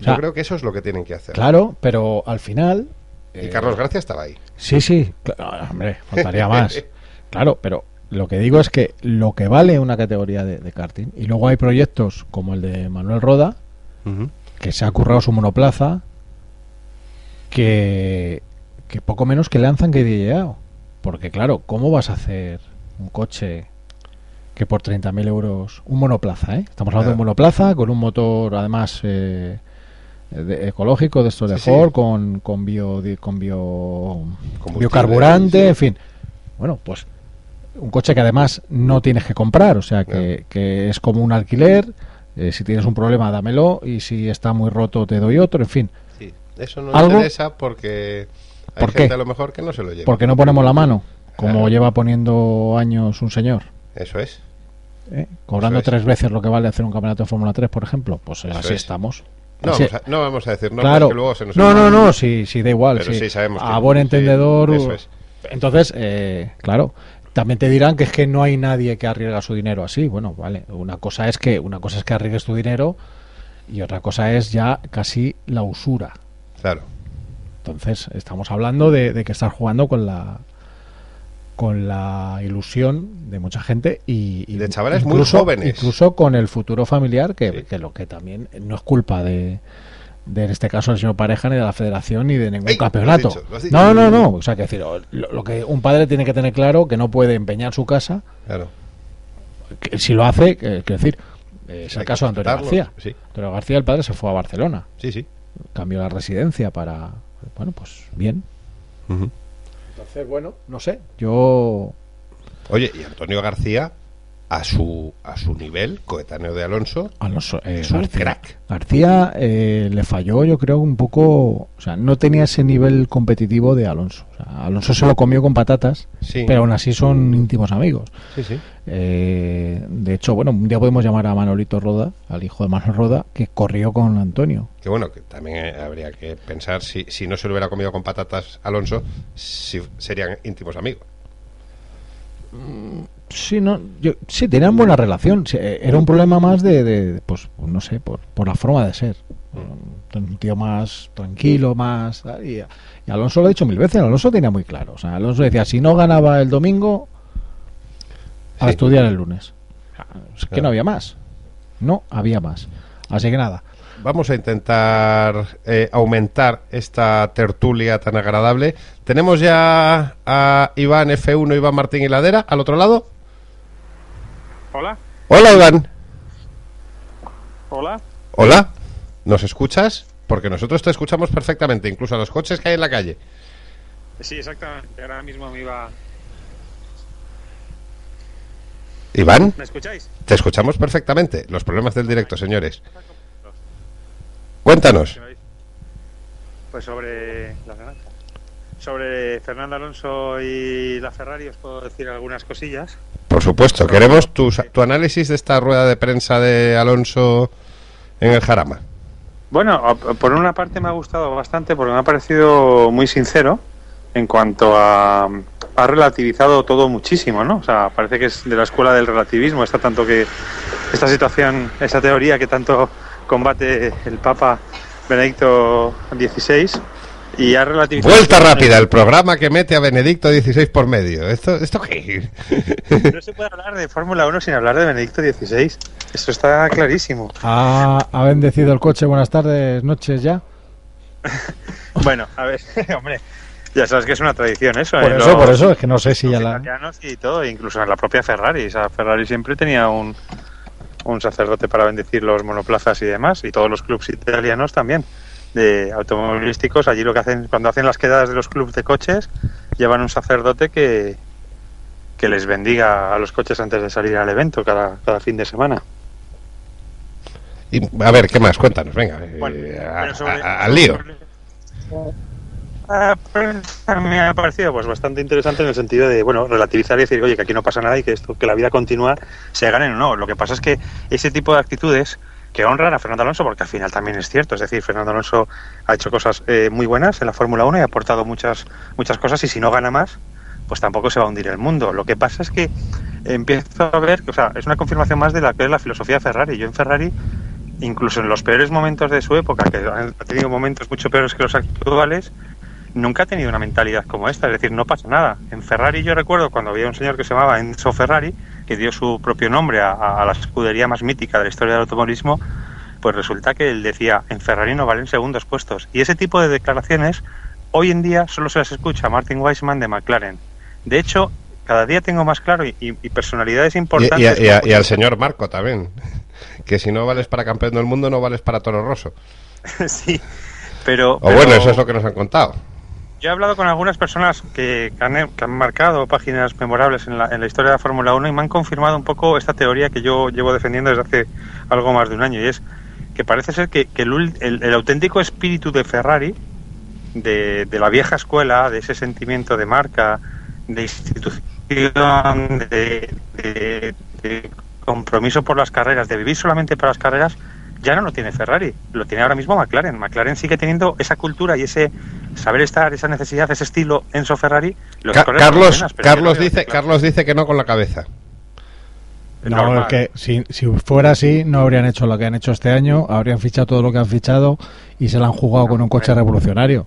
Speaker 1: Yo creo que eso es lo que tienen que hacer.
Speaker 2: Claro, pero al final.
Speaker 1: Y
Speaker 2: eh,
Speaker 1: Carlos Gracia estaba ahí.
Speaker 2: Sí, sí, claro, hombre, faltaría más. [LAUGHS] Claro, pero lo que digo es que lo que vale una categoría de, de karting, y luego hay proyectos como el de Manuel Roda, que se ha currado su monoplaza, que, que poco menos que lanzan que DJAO. Porque claro, ¿cómo vas a hacer un coche que por 30.000 euros, un monoplaza, ¿eh? Estamos hablando de un monoplaza con un motor además eh, de- ecológico de estos de
Speaker 1: Sí,
Speaker 2: con, con, bio, con bio, biocarburante,
Speaker 1: sí.
Speaker 2: en fin. Bueno, pues un coche que además no tienes que comprar, o sea, que, que es como un alquiler. eh, si tienes un problema, dámelo. Y si está muy roto, te doy otro. En fin,
Speaker 1: Sí, eso no
Speaker 2: ¿Algo?
Speaker 1: interesa porque hay
Speaker 2: ¿Por
Speaker 1: gente
Speaker 2: qué?
Speaker 1: a lo mejor que no se lo lleva.
Speaker 2: porque no ponemos la mano, como
Speaker 1: Claro.
Speaker 2: lleva poniendo años un señor.
Speaker 1: Eso es.
Speaker 2: ¿eh? Cobrando
Speaker 1: Eso es.
Speaker 2: tres veces lo que vale hacer un campeonato de Fórmula 3, por ejemplo. Pues
Speaker 1: Eso
Speaker 2: así
Speaker 1: es.
Speaker 2: estamos.
Speaker 1: No,
Speaker 2: Así-
Speaker 1: vamos a, no vamos a decir nombres
Speaker 2: claro.
Speaker 1: que luego se nos
Speaker 2: no, no, no, sí, sí, da igual.
Speaker 1: Pero
Speaker 2: sí.
Speaker 1: sí sabemos
Speaker 2: A buen
Speaker 1: sí,
Speaker 2: entendedor.
Speaker 1: eso es.
Speaker 2: Entonces, eh, claro, también te dirán que es que no hay nadie que arriesga su dinero así. Bueno, vale. Una cosa es que una cosa es que arriesgues tu dinero y otra cosa es ya casi la usura.
Speaker 1: Claro.
Speaker 2: Entonces, estamos hablando de, de que estás jugando con la con la ilusión de mucha gente y, y
Speaker 1: De chavales muy
Speaker 2: incluso,
Speaker 1: jóvenes.
Speaker 2: incluso con el futuro familiar que,
Speaker 1: Sí.
Speaker 2: que lo que también no es culpa de, de en este caso el señor pareja ni de la federación ni de ningún
Speaker 1: Ey,
Speaker 2: campeonato
Speaker 1: dicho,
Speaker 2: no no no o sea que decir lo, lo que un padre tiene que tener claro que no puede empeñar su casa
Speaker 1: Claro.
Speaker 2: que si lo hace que- decir eh, es
Speaker 1: Hay
Speaker 2: el caso de Antonio. García
Speaker 1: Sí,
Speaker 2: Antonio García el padre se fue a Barcelona
Speaker 1: sí, sí.
Speaker 2: cambió la residencia para bueno pues bien. Entonces, bueno, no sé. Yo.
Speaker 1: Oye, y Antonio García, a su, a su nivel, coetáneo de Alonso,
Speaker 2: Alonso, eh,
Speaker 1: Es un
Speaker 2: García,
Speaker 1: crack.
Speaker 2: García eh, le falló, yo creo, un poco. O sea, no tenía ese nivel competitivo de Alonso. O sea, Alonso se lo comió con patatas,
Speaker 1: sí.
Speaker 2: pero aún así son íntimos amigos.
Speaker 1: Sí, sí.
Speaker 2: Eh, de hecho, bueno, un día podemos llamar a Manolito Roda, al hijo de Manuel Roda, que corrió con Antonio.
Speaker 1: Que bueno, que también eh, habría que pensar si, si no se lo hubiera comido con patatas Alonso, si serían íntimos amigos.
Speaker 2: Sí, no, yo, sí, tenían buena relación. Sí, eh, era un problema más de, de, pues, no sé, por, por la forma de ser. Un tío más tranquilo, más... Y, y Alonso lo ha dicho mil veces, Alonso tenía muy claro. O sea, Alonso decía, si no ganaba el domingo, a
Speaker 1: Sí.
Speaker 2: estudiar el lunes. Es que
Speaker 1: Claro.
Speaker 2: no había más. No había más. Así que nada.
Speaker 1: Vamos a intentar eh, aumentar esta tertulia tan agradable. Tenemos ya a Iván F1, Iván Martín Hiladera, al otro lado.
Speaker 4: Hola,
Speaker 1: Hola, Iván.
Speaker 4: hola.
Speaker 1: Hola. ¿Nos escuchas? Porque nosotros te escuchamos perfectamente, incluso a los coches que hay en la calle.
Speaker 4: Sí, exactamente. Ahora mismo me iba.
Speaker 1: Iván,
Speaker 4: ¿Me escucháis?
Speaker 1: te escuchamos perfectamente. Los problemas del directo, señores. Cuéntanos.
Speaker 4: Pues sobre la. Sobre Fernando Alonso y la Ferrari os puedo decir algunas cosillas.
Speaker 1: Por supuesto, queremos tu, tu análisis de esta rueda de prensa de Alonso en el Jarama.
Speaker 4: Bueno, por una parte me ha gustado bastante porque me ha parecido muy sincero en cuanto a ha relativizado todo muchísimo, ¿no? O sea, parece que es de la escuela del relativismo, está tanto que esta situación, esa teoría que tanto combate el Papa Benedicto XVI y ha relativizado
Speaker 1: Vuelta rápida, el programa que mete a Benedicto XVI por medio. ¿Esto, esto qué?
Speaker 4: No se puede hablar de Fórmula 1 sin hablar de Benedicto XVI. Eso está clarísimo.
Speaker 2: ¿Ha, ha bendecido el coche? Buenas tardes, noches ya. [LAUGHS]
Speaker 4: bueno, a ver, [LAUGHS] hombre, ya sabes que es una tradición eso.
Speaker 2: Por
Speaker 4: ¿eh?
Speaker 2: eso,
Speaker 4: Los-
Speaker 2: por eso, es que no sé si ya la...
Speaker 4: italianos y todo, incluso en la propia Ferrari. O sea, Ferrari siempre tenía un, un sacerdote para bendecir los monoplazas y demás, y todos los clubes italianos también, de automovilísticos. Allí lo que hacen, cuando hacen las quedadas de los clubes de coches, llevan un sacerdote que, que les bendiga a los coches antes de salir al evento cada, cada fin de semana.
Speaker 1: Y, a ver, ¿qué más? Cuéntanos, venga. eh,
Speaker 4: Bueno,
Speaker 1: a-
Speaker 4: pero sobre-
Speaker 1: a- al lío.
Speaker 4: Ah, pues, me ha parecido pues bastante interesante en el sentido de bueno relativizar y decir oye que aquí no pasa nada y que esto que la vida continúa se ganen o no lo que pasa es que ese tipo de actitudes que honran a Fernando Alonso porque al final también es cierto. Es decir Fernando Alonso ha hecho cosas eh, muy buenas en la Fórmula 1 y ha aportado muchas muchas cosas y si no gana más pues tampoco se va a hundir el mundo. Lo que pasa es que empiezo a ver o sea es una confirmación más de la que es la filosofía de Ferrari. Yo en Ferrari incluso en los peores momentos de su época que ha tenido momentos mucho peores que los actuales nunca ha tenido una mentalidad como esta, es decir, no pasa nada. En Ferrari yo recuerdo cuando había un señor que se llamaba Enzo Ferrari, que dio su propio nombre a, a la escudería más mítica de la historia del automovilismo, pues resulta que él decía, en Ferrari no valen segundos puestos. Y ese tipo de declaraciones hoy en día solo se las escucha a Martin Weissman de McLaren. De hecho, cada día tengo más claro y, personalidades importantes.
Speaker 1: y- y a- y al señor Marco también. [LAUGHS] Que si no vales para campeón del mundo, no vales para Toro Rosso. [LAUGHS]
Speaker 4: sí, pero...
Speaker 1: O bueno, eso es lo que nos han contado.
Speaker 4: Yo he hablado con algunas personas que, han, que han marcado páginas memorables en la, en la historia de la Fórmula 1 y me han confirmado un poco esta teoría que yo llevo defendiendo desde hace algo más de un año y es que parece ser que, que el, el- el auténtico espíritu de Ferrari, de, de la vieja escuela, de ese sentimiento de marca, de institución, de, de- de compromiso por las carreras, de vivir solamente para las carreras, ya no lo tiene Ferrari, lo tiene ahora mismo McLaren. McLaren sigue teniendo esa cultura y ese saber estar, esa necesidad, ese estilo Enzo Ferrari. Los
Speaker 1: Ca- Carlos, Carlos, dice,
Speaker 4: que-
Speaker 1: Carlos dice que no con la cabeza.
Speaker 2: No,
Speaker 4: normal.
Speaker 2: es que si, si fuera así, no habrían hecho lo que han hecho este año, habrían fichado todo lo que han fichado y se la han jugado con un coche revolucionario.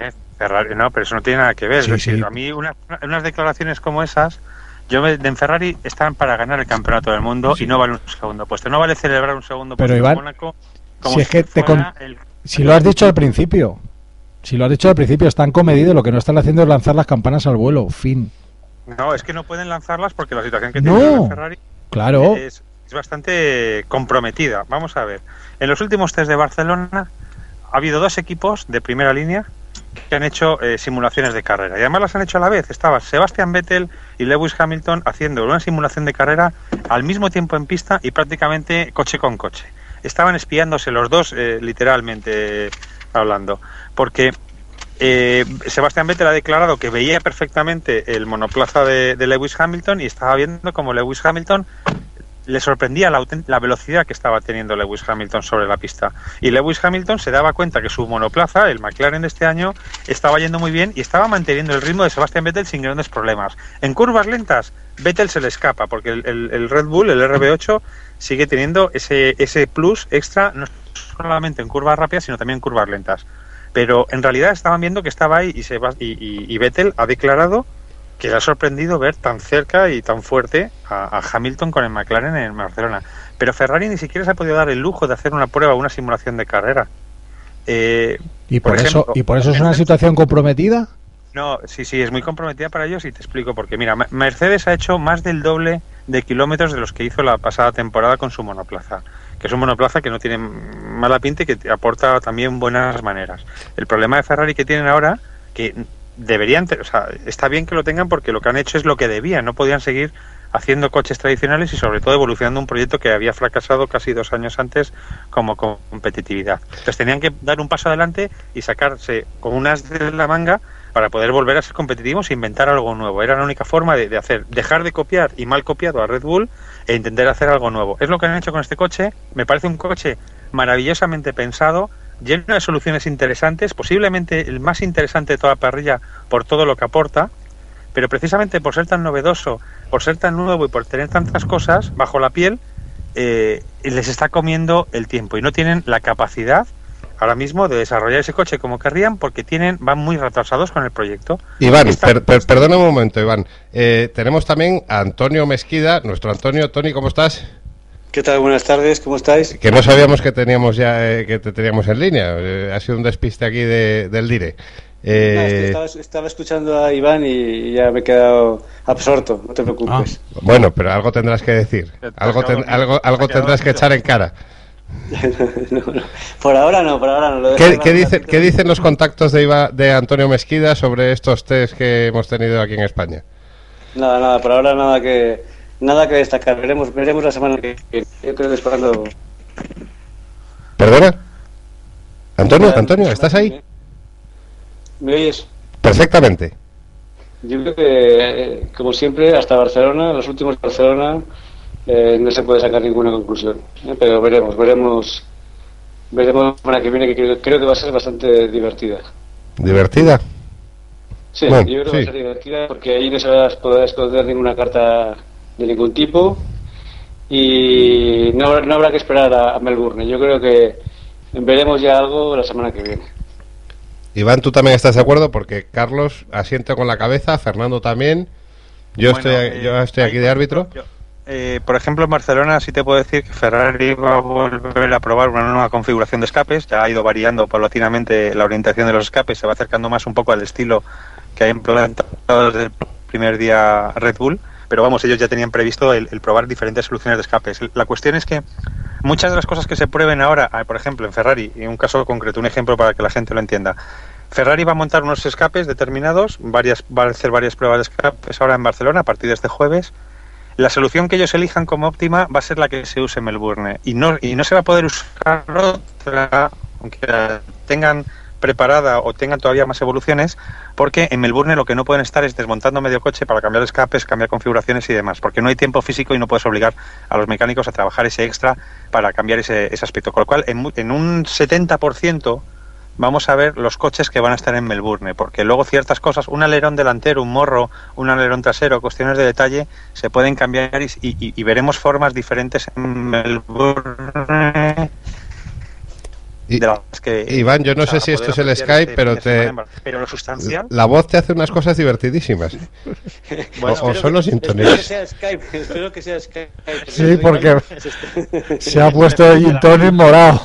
Speaker 4: Eh, Ferrari, no, pero eso no tiene nada que ver.
Speaker 2: Sí,
Speaker 4: es decir,
Speaker 2: sí.
Speaker 4: a mí una- unas declaraciones como esas, yo me, en Ferrari están para ganar el campeonato del mundo y no vale un segundo puesto. No vale celebrar un segundo
Speaker 2: Pero,
Speaker 4: puesto
Speaker 2: Iván,
Speaker 4: en Mónaco como
Speaker 2: si es que te
Speaker 4: fuera el-
Speaker 2: Si lo has dicho al principio, si lo has dicho al principio, están comedidos, lo que no están haciendo es lanzar las campanas al vuelo, fin.
Speaker 4: No, es que no pueden lanzarlas porque la situación que
Speaker 2: No.
Speaker 4: tiene Ferrari
Speaker 2: Claro,
Speaker 4: es, es bastante comprometida. Vamos a ver. En los últimos test de Barcelona ha habido dos equipos de primera línea que han hecho eh, simulaciones de carrera. Y además las han hecho a la vez. Estaban Sebastian Vettel y Lewis Hamilton haciendo una simulación de carrera al mismo tiempo en pista y prácticamente coche con coche. Estaban espiándose los dos, eh, literalmente hablando. Porque eh, Sebastián Vettel ha declarado que veía perfectamente el monoplaza de, de Lewis Hamilton y estaba viendo como Lewis Hamilton le sorprendía la, la velocidad que estaba teniendo Lewis Hamilton sobre la pista. Y Lewis Hamilton se daba cuenta que su monoplaza, el McLaren de este año, estaba yendo muy bien y estaba manteniendo el ritmo de Sebastián Vettel sin grandes problemas. En curvas lentas, Vettel se le escapa porque el, Red Bull, el RB8, sigue teniendo ese, ese plus extra, no solamente en curvas rápidas, sino también en curvas lentas. Pero en realidad estaban viendo que estaba ahí y, y- y Vettel ha declarado que le ha sorprendido ver tan cerca y tan fuerte a, a Hamilton con el McLaren en Barcelona. Pero Ferrari ni siquiera se ha podido dar el lujo de hacer una prueba, una simulación de carrera. Eh,
Speaker 2: y por,
Speaker 4: por
Speaker 2: eso
Speaker 4: ejemplo,
Speaker 2: y por eso es una situación comprometida.
Speaker 4: no, sí, sí, es muy comprometida para ellos y te explico porque mira, Ma- Mercedes ha hecho más del doble de kilómetros de los que hizo la pasada temporada con su monoplaza, que es un monoplaza que no tiene mala pinta y que aporta también buenas maneras. El problema de Ferrari que tienen ahora, que deberían, o sea, está bien que lo tengan porque lo que han hecho es lo que debían, no podían seguir haciendo coches tradicionales y sobre todo evolucionando un proyecto que había fracasado casi dos años antes como competitividad. Entonces tenían que dar un paso adelante y sacarse con unas de la manga para poder volver a ser competitivos e inventar algo nuevo. Era la única forma de, de hacer, dejar de copiar y mal copiado a Red Bull e intentar hacer algo nuevo. Es lo que han hecho con este coche. Me parece un coche maravillosamente pensado, lleno de soluciones interesantes, posiblemente el más interesante de toda la parrilla por todo lo que aporta, pero precisamente por ser tan novedoso, por ser tan nuevo y por tener tantas cosas bajo la piel, eh, les está comiendo el tiempo y no tienen la capacidad ahora mismo de desarrollar ese coche como querrían porque tienen van muy retrasados con el proyecto.
Speaker 1: Iván,
Speaker 4: Está-
Speaker 1: per- per- perdona un momento, Iván. Eh, tenemos también a Antonio Mesquida, nuestro Antonio. Tony, ¿cómo estás?
Speaker 5: ¿Qué tal? Buenas tardes, ¿cómo estáis?
Speaker 1: Que no sabíamos que teníamos ya eh, que te teníamos en línea. Eh, ha sido un despiste aquí de, del dire.
Speaker 5: Eh... No, es que estaba, estaba, escuchando a Iván y ya me he quedado absorto, no te preocupes.
Speaker 1: Ah, bueno, pero algo tendrás que decir. Algo, ten, algo, algo tendrás que echar en cara. [LAUGHS]
Speaker 5: no, no. Por ahora no, por ahora no. Lo
Speaker 1: ¿Qué, ¿qué, dice, ¿Qué, dicen los contactos de, Iba, de Antonio Mesquida sobre estos test que hemos tenido aquí en España?
Speaker 5: Nada, nada, por ahora nada que nada que destacar. Veremos, veremos la semana que viene. Yo creo que es cuando...
Speaker 1: ¿Perdona? Antonio, Antonio, ¿estás ahí?
Speaker 5: ¿Me oyes?
Speaker 1: Perfectamente.
Speaker 5: Yo creo que, eh, como siempre, hasta Barcelona, los últimos de Barcelona, eh, no se puede sacar ninguna conclusión. ¿eh? Pero veremos, veremos, veremos la semana que viene, que creo, creo, que va a ser bastante divertida.
Speaker 1: ¿Divertida?
Speaker 5: Sí, bueno, yo creo que va a ser divertida porque ahí no se va a poder esconder ninguna carta de ningún tipo y no, no habrá que esperar a, a, Melbourne. Yo creo que veremos ya algo la semana que viene.
Speaker 1: Iván, tú también estás de acuerdo porque Carlos asiente con la cabeza, Fernando también. Yo bueno, estoy, eh, yo estoy aquí de árbitro.
Speaker 4: Yo, eh, por ejemplo, en Barcelona sí te puedo decir que Ferrari va a volver a probar una nueva configuración de escapes. Ya ha ido variando paulatinamente la orientación de los escapes, se va acercando más un poco al estilo que ha implantado desde el primer día Red Bull pero vamos, ellos ya tenían previsto el, probar diferentes soluciones de escapes. La cuestión es que muchas de las cosas que se prueben ahora, por ejemplo, en Ferrari, en un caso concreto, un ejemplo para que la gente lo entienda. Ferrari va a montar unos escapes determinados, varias, va a hacer varias pruebas de escapes ahora en Barcelona a partir de este jueves. La solución que ellos elijan como óptima va a ser la que se use en Melbourne y no, y no se va a poder usar otra, aunque tengan preparada o tengan todavía más evoluciones, porque en Melbourne lo que no pueden estar es desmontando medio coche para cambiar escapes, cambiar configuraciones y demás, porque no hay tiempo físico y no puedes obligar a los mecánicos a trabajar ese extra para cambiar ese, ese aspecto. Con lo cual, en, en un 70% vamos a ver los coches que van a estar en Melbourne, porque luego ciertas cosas, un alerón delantero, un morro, un alerón trasero, cuestiones de detalle, se pueden cambiar y, y, y veremos formas diferentes en Melbourne
Speaker 1: y, que, Iván, yo no sé si esto es el Skype, pero te.
Speaker 4: Pero lo sustancial.
Speaker 1: La voz te hace unas cosas divertidísimas. [LAUGHS] bueno, o, o son los
Speaker 5: Espero que sea Skype. Espero que sea Skype.
Speaker 2: Sí, porque se ha puesto el morado.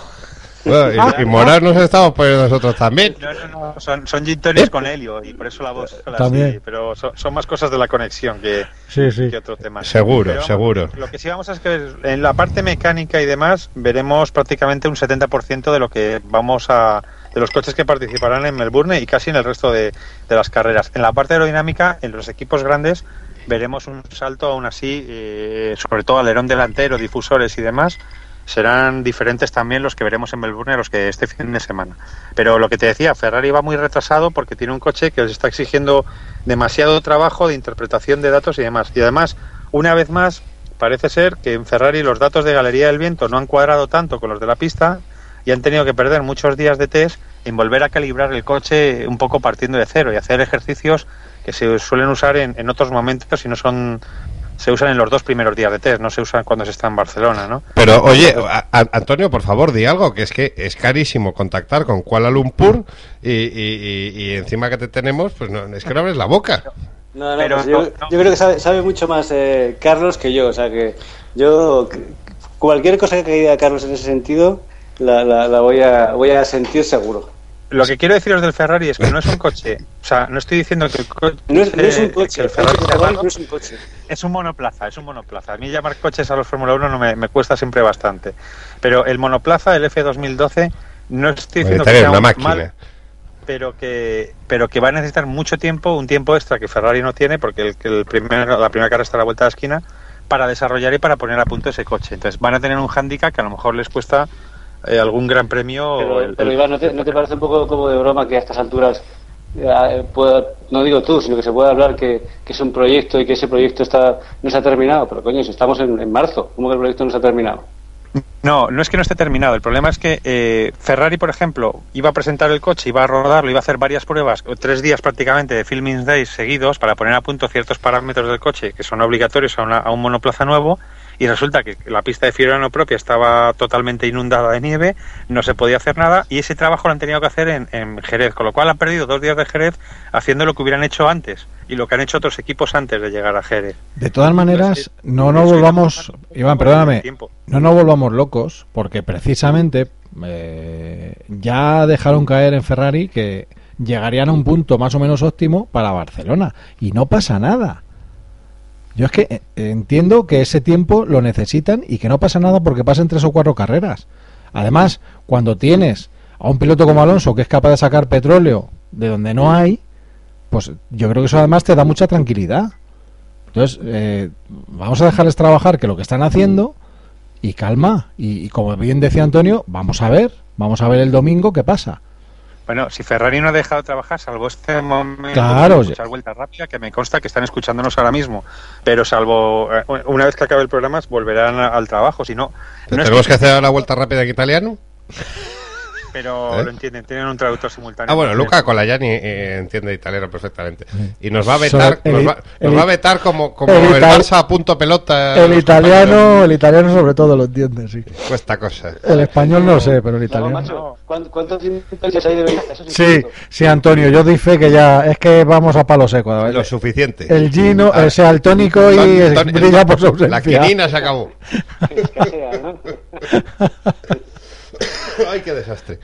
Speaker 1: Bueno, y, y morar nos estamos poniendo nosotros también.
Speaker 4: No, no, no, son, son gin tonics con helio y por eso la voz es
Speaker 2: también.
Speaker 4: así, pero son, son, más cosas de la conexión que,
Speaker 2: sí, sí.
Speaker 4: que otro tema.
Speaker 1: Seguro,
Speaker 4: pero,
Speaker 1: seguro.
Speaker 4: Lo que sí vamos a es que en la parte mecánica y demás veremos prácticamente un 70% de lo que vamos a de los coches que participarán en Melbourne y casi en el resto de, de las carreras. En la parte aerodinámica, en los equipos grandes, veremos un salto aún así, eh, sobre todo alerón delantero, difusores y demás, serán diferentes también los que veremos en Melbourne los que este fin de semana. Pero lo que te decía, Ferrari va muy retrasado porque tiene un coche que les está exigiendo demasiado trabajo de interpretación de datos y demás. Y además, una vez más, parece ser que en Ferrari los datos de galería del viento no han cuadrado tanto con los de la pista y han tenido que perder muchos días de test en volver a calibrar el coche un poco partiendo de cero y hacer ejercicios que se suelen usar en, en otros momentos y no son se usan en los dos primeros días de test, no se usan cuando se está en Barcelona, ¿no?
Speaker 1: Pero oye, a, a, Antonio, por favor, di algo, que es que es carísimo contactar con Kuala Lumpur y, y, y, y encima que te tenemos, pues no, es que no abres la boca.
Speaker 5: No, no, Pero, pues yo, no, yo, creo que sabe, sabe mucho más eh, Carlos que yo, o sea que yo cualquier cosa que diga Carlos en ese sentido la, la, la voy, a, voy a sentir seguro.
Speaker 4: Lo que quiero deciros del Ferrari es que no es un coche. O sea, no estoy diciendo que el coche.
Speaker 5: No es, no es un coche.
Speaker 4: El Ferrari,
Speaker 5: el Ferrari no es un coche.
Speaker 4: Es un monoplaza, es un monoplaza. A mí llamar coches a los Fórmula 1 no me, me, cuesta siempre bastante. Pero el monoplaza, el F2012, no estoy diciendo que sea
Speaker 1: una máquina.
Speaker 4: mal, pero que, pero que va a necesitar mucho tiempo, un tiempo extra que Ferrari no tiene, porque el, el primer, la primera carrera está a la vuelta de la esquina, para desarrollar y para poner a punto ese coche. Entonces van a tener un hándicap que a lo mejor les cuesta eh, algún gran premio.
Speaker 5: Pero, el, pero Iván, ¿no te, ¿no te, parece un poco como de broma que a estas alturas, eh, pueda, no digo tú, sino que se pueda hablar que, que, es un proyecto y que ese proyecto está no se ha terminado? Pero coño, si estamos en, en marzo, ¿cómo que el proyecto no se ha terminado?
Speaker 4: No, no es que no esté terminado. El problema es que eh, Ferrari, por ejemplo, iba a presentar el coche, iba a rodarlo, iba a hacer varias pruebas, tres días prácticamente de filming days seguidos para poner a punto ciertos parámetros del coche que son obligatorios a, una, a un monoplaza nuevo y resulta que la pista de Fiorano propia estaba totalmente inundada de nieve, no se podía hacer nada y ese trabajo lo han tenido que hacer en, en, Jerez, con lo cual han perdido dos días de Jerez haciendo lo que hubieran hecho antes y lo que han hecho otros equipos antes de llegar a Jerez.
Speaker 2: De todas maneras, no nos volvamos, Iván, perdóname. No nos volvamos locos, porque precisamente eh, ya dejaron caer en Ferrari que llegarían a un punto más o menos óptimo para Barcelona. Y no pasa nada. Yo es que eh, entiendo que ese tiempo lo necesitan y que no pasa nada porque pasen tres o cuatro carreras. Además, cuando tienes a un piloto como Alonso que es capaz de sacar petróleo de donde no hay, pues yo creo que eso además te da mucha tranquilidad. Entonces, eh, vamos a dejarles trabajar que lo que están haciendo y calma. Y, como bien decía Antonio, vamos a ver, vamos a ver el domingo qué pasa.
Speaker 4: Bueno, si Ferrari no ha dejado de trabajar, salvo este momento
Speaker 2: claro,
Speaker 4: de vuelta rápida, que me consta que están escuchándonos ahora mismo, pero salvo eh, una vez que acabe el programa volverán al trabajo, si no...
Speaker 1: no ¿Tenemos que hacer la vuelta rápida en italiano?
Speaker 4: Pero ¿Eh? lo entienden, tienen un traductor simultáneo.
Speaker 1: Ah, bueno, Luca Colaiani eh, entiende italiano perfectamente. Y nos va a vetar, nos, va, a vetar como, como el, Barça a punto pelota.
Speaker 2: El italiano, el italiano sobre todo lo entiende, sí.
Speaker 1: Cuesta cosa.
Speaker 2: El español no, sé, pero el italiano.
Speaker 5: ¿Cuántos intentos hay de
Speaker 2: Sí, sí, Antonio, yo fe que ya es que vamos a palo seco.
Speaker 1: Lo suficiente.
Speaker 2: El Gino, o sea, el tónico y brilla por su ausencia.
Speaker 1: La quinina se acabó. [LAUGHS] [LAUGHS] ¿no? [LAUGHS] Ay, qué desastre.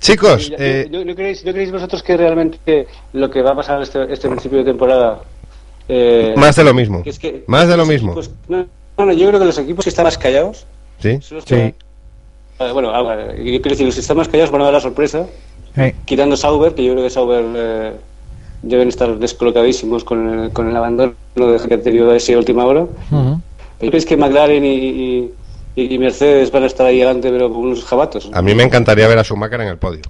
Speaker 1: Chicos,
Speaker 5: eh, ¿no, creéis, vosotros que realmente lo que va a pasar este, este principio de temporada...
Speaker 1: Eh, más de lo mismo. más de lo mismo.
Speaker 5: bueno, yo creo que los equipos que están más callados...
Speaker 1: Sí,
Speaker 2: sí.
Speaker 5: Eh, bueno, yo quiero decir, los que están más callados van a dar la sorpresa, quitando Sauber, que yo creo que Sauber deben estar descolocadísimos con el, con el abandono de que ha tenido ese última hora. Uh ¿Crees que McLaren y y, Mercedes van a estar ahí delante, pero con unos jabatos.
Speaker 1: A mí me encantaría ver a Schumacher en el podio.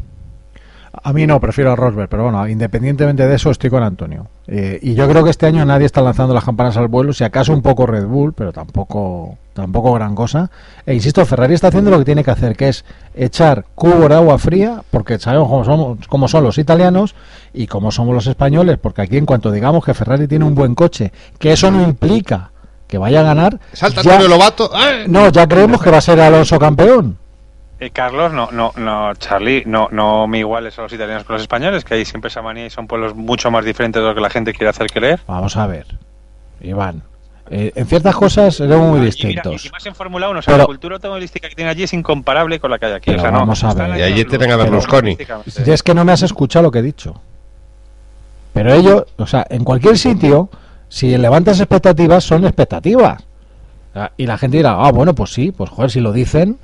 Speaker 2: A mí no, prefiero a Rosberg, pero bueno, independientemente de eso, estoy con Antonio. Eh, y yo creo que este año nadie está lanzando las campanas al vuelo, si acaso un poco Red Bull, pero tampoco tampoco gran cosa. E insisto, Ferrari está haciendo lo que tiene que hacer, que es echar cubo de agua fría, porque sabemos cómo, somos, cómo son los italianos y cómo somos los españoles, porque aquí en cuanto digamos que Ferrari tiene un buen coche, que eso no implica que vaya a ganar.
Speaker 1: Salta ya, Lobato.
Speaker 2: No, ya creemos que va a ser Alonso campeón.
Speaker 4: Eh, Carlos, no, no, no, Charlie, no, no me iguales a los italianos con los españoles, que hay siempre esa manía y son pueblos mucho más diferentes de lo que la gente quiere hacer creer.
Speaker 2: Vamos a ver, Iván. Eh, en ciertas cosas son muy distintos.
Speaker 4: Y, más en Fórmula 1, o sea, la cultura automovilística que tiene allí es incomparable con la que hay aquí. O sea,
Speaker 2: vamos a ver.
Speaker 1: Y allí tienen a Berlusconi.
Speaker 2: Y es que no me has escuchado lo que he dicho. Pero ellos, o sea, en cualquier sitio si levantas expectativas, son expectativas. Y la gente dirá, ah, bueno, pues sí, pues joder, si lo dicen,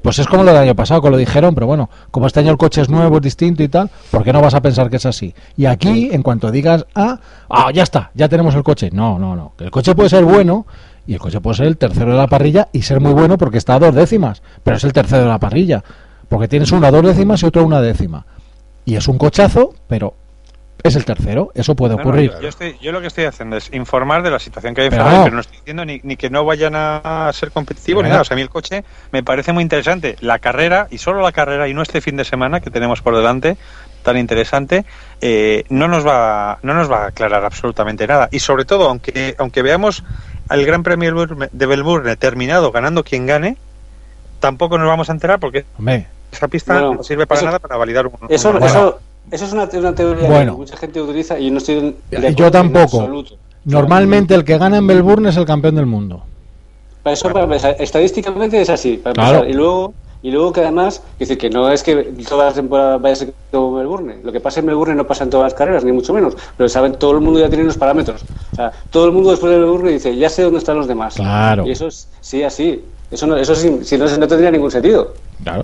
Speaker 2: pues es como lo del año pasado, que lo dijeron, pero bueno, como este año el coche es nuevo, es distinto y tal, ¿por qué no vas a pensar que es así? Y aquí, en cuanto digas, ah, ah, ya está, ya tenemos el coche. No, no, no. El coche puede ser bueno y el coche puede ser el tercero de la parrilla y ser muy bueno porque está a dos décimas, pero es el tercero de la parrilla, porque tienes una dos décimas y otro una décima. Y es un cochazo, pero es el tercero, eso puede ocurrir.
Speaker 4: yo, lo que estoy haciendo es informar de la situación que hay en Ferrari, pero no estoy diciendo ni, que no vayan a ser competitivos ni nada. O sea, a mí el coche me parece muy interesante. La carrera, y solo la carrera, y no este fin de semana que tenemos por delante, tan interesante, eh, no, nos va, no nos va a aclarar absolutamente nada. Y sobre todo, aunque, aunque veamos al Gran Premio de Melbourne terminado ganando quien gane, tampoco nos vamos a enterar porque esa pista no, sirve para nada para validar un.
Speaker 5: Eso, eso, eso es una, teoría que mucha gente utiliza y no estoy
Speaker 2: de Yo tampoco. Normalmente el que gana en Melbourne es el campeón del mundo.
Speaker 5: Para eso, estadísticamente es así. Y luego y luego que además, dice que no es que todas las temporadas vaya a ser como Melbourne. Lo que pasa en Melbourne no pasa en todas las carreras, ni mucho menos. Pero saben, todo el mundo ya tiene los parámetros. O sea, todo el mundo después de Melbourne dice, ya sé dónde están los demás.
Speaker 2: Claro.
Speaker 5: Y eso es, sí, así. Eso, no, eso sí, si no, no tendría ningún sentido.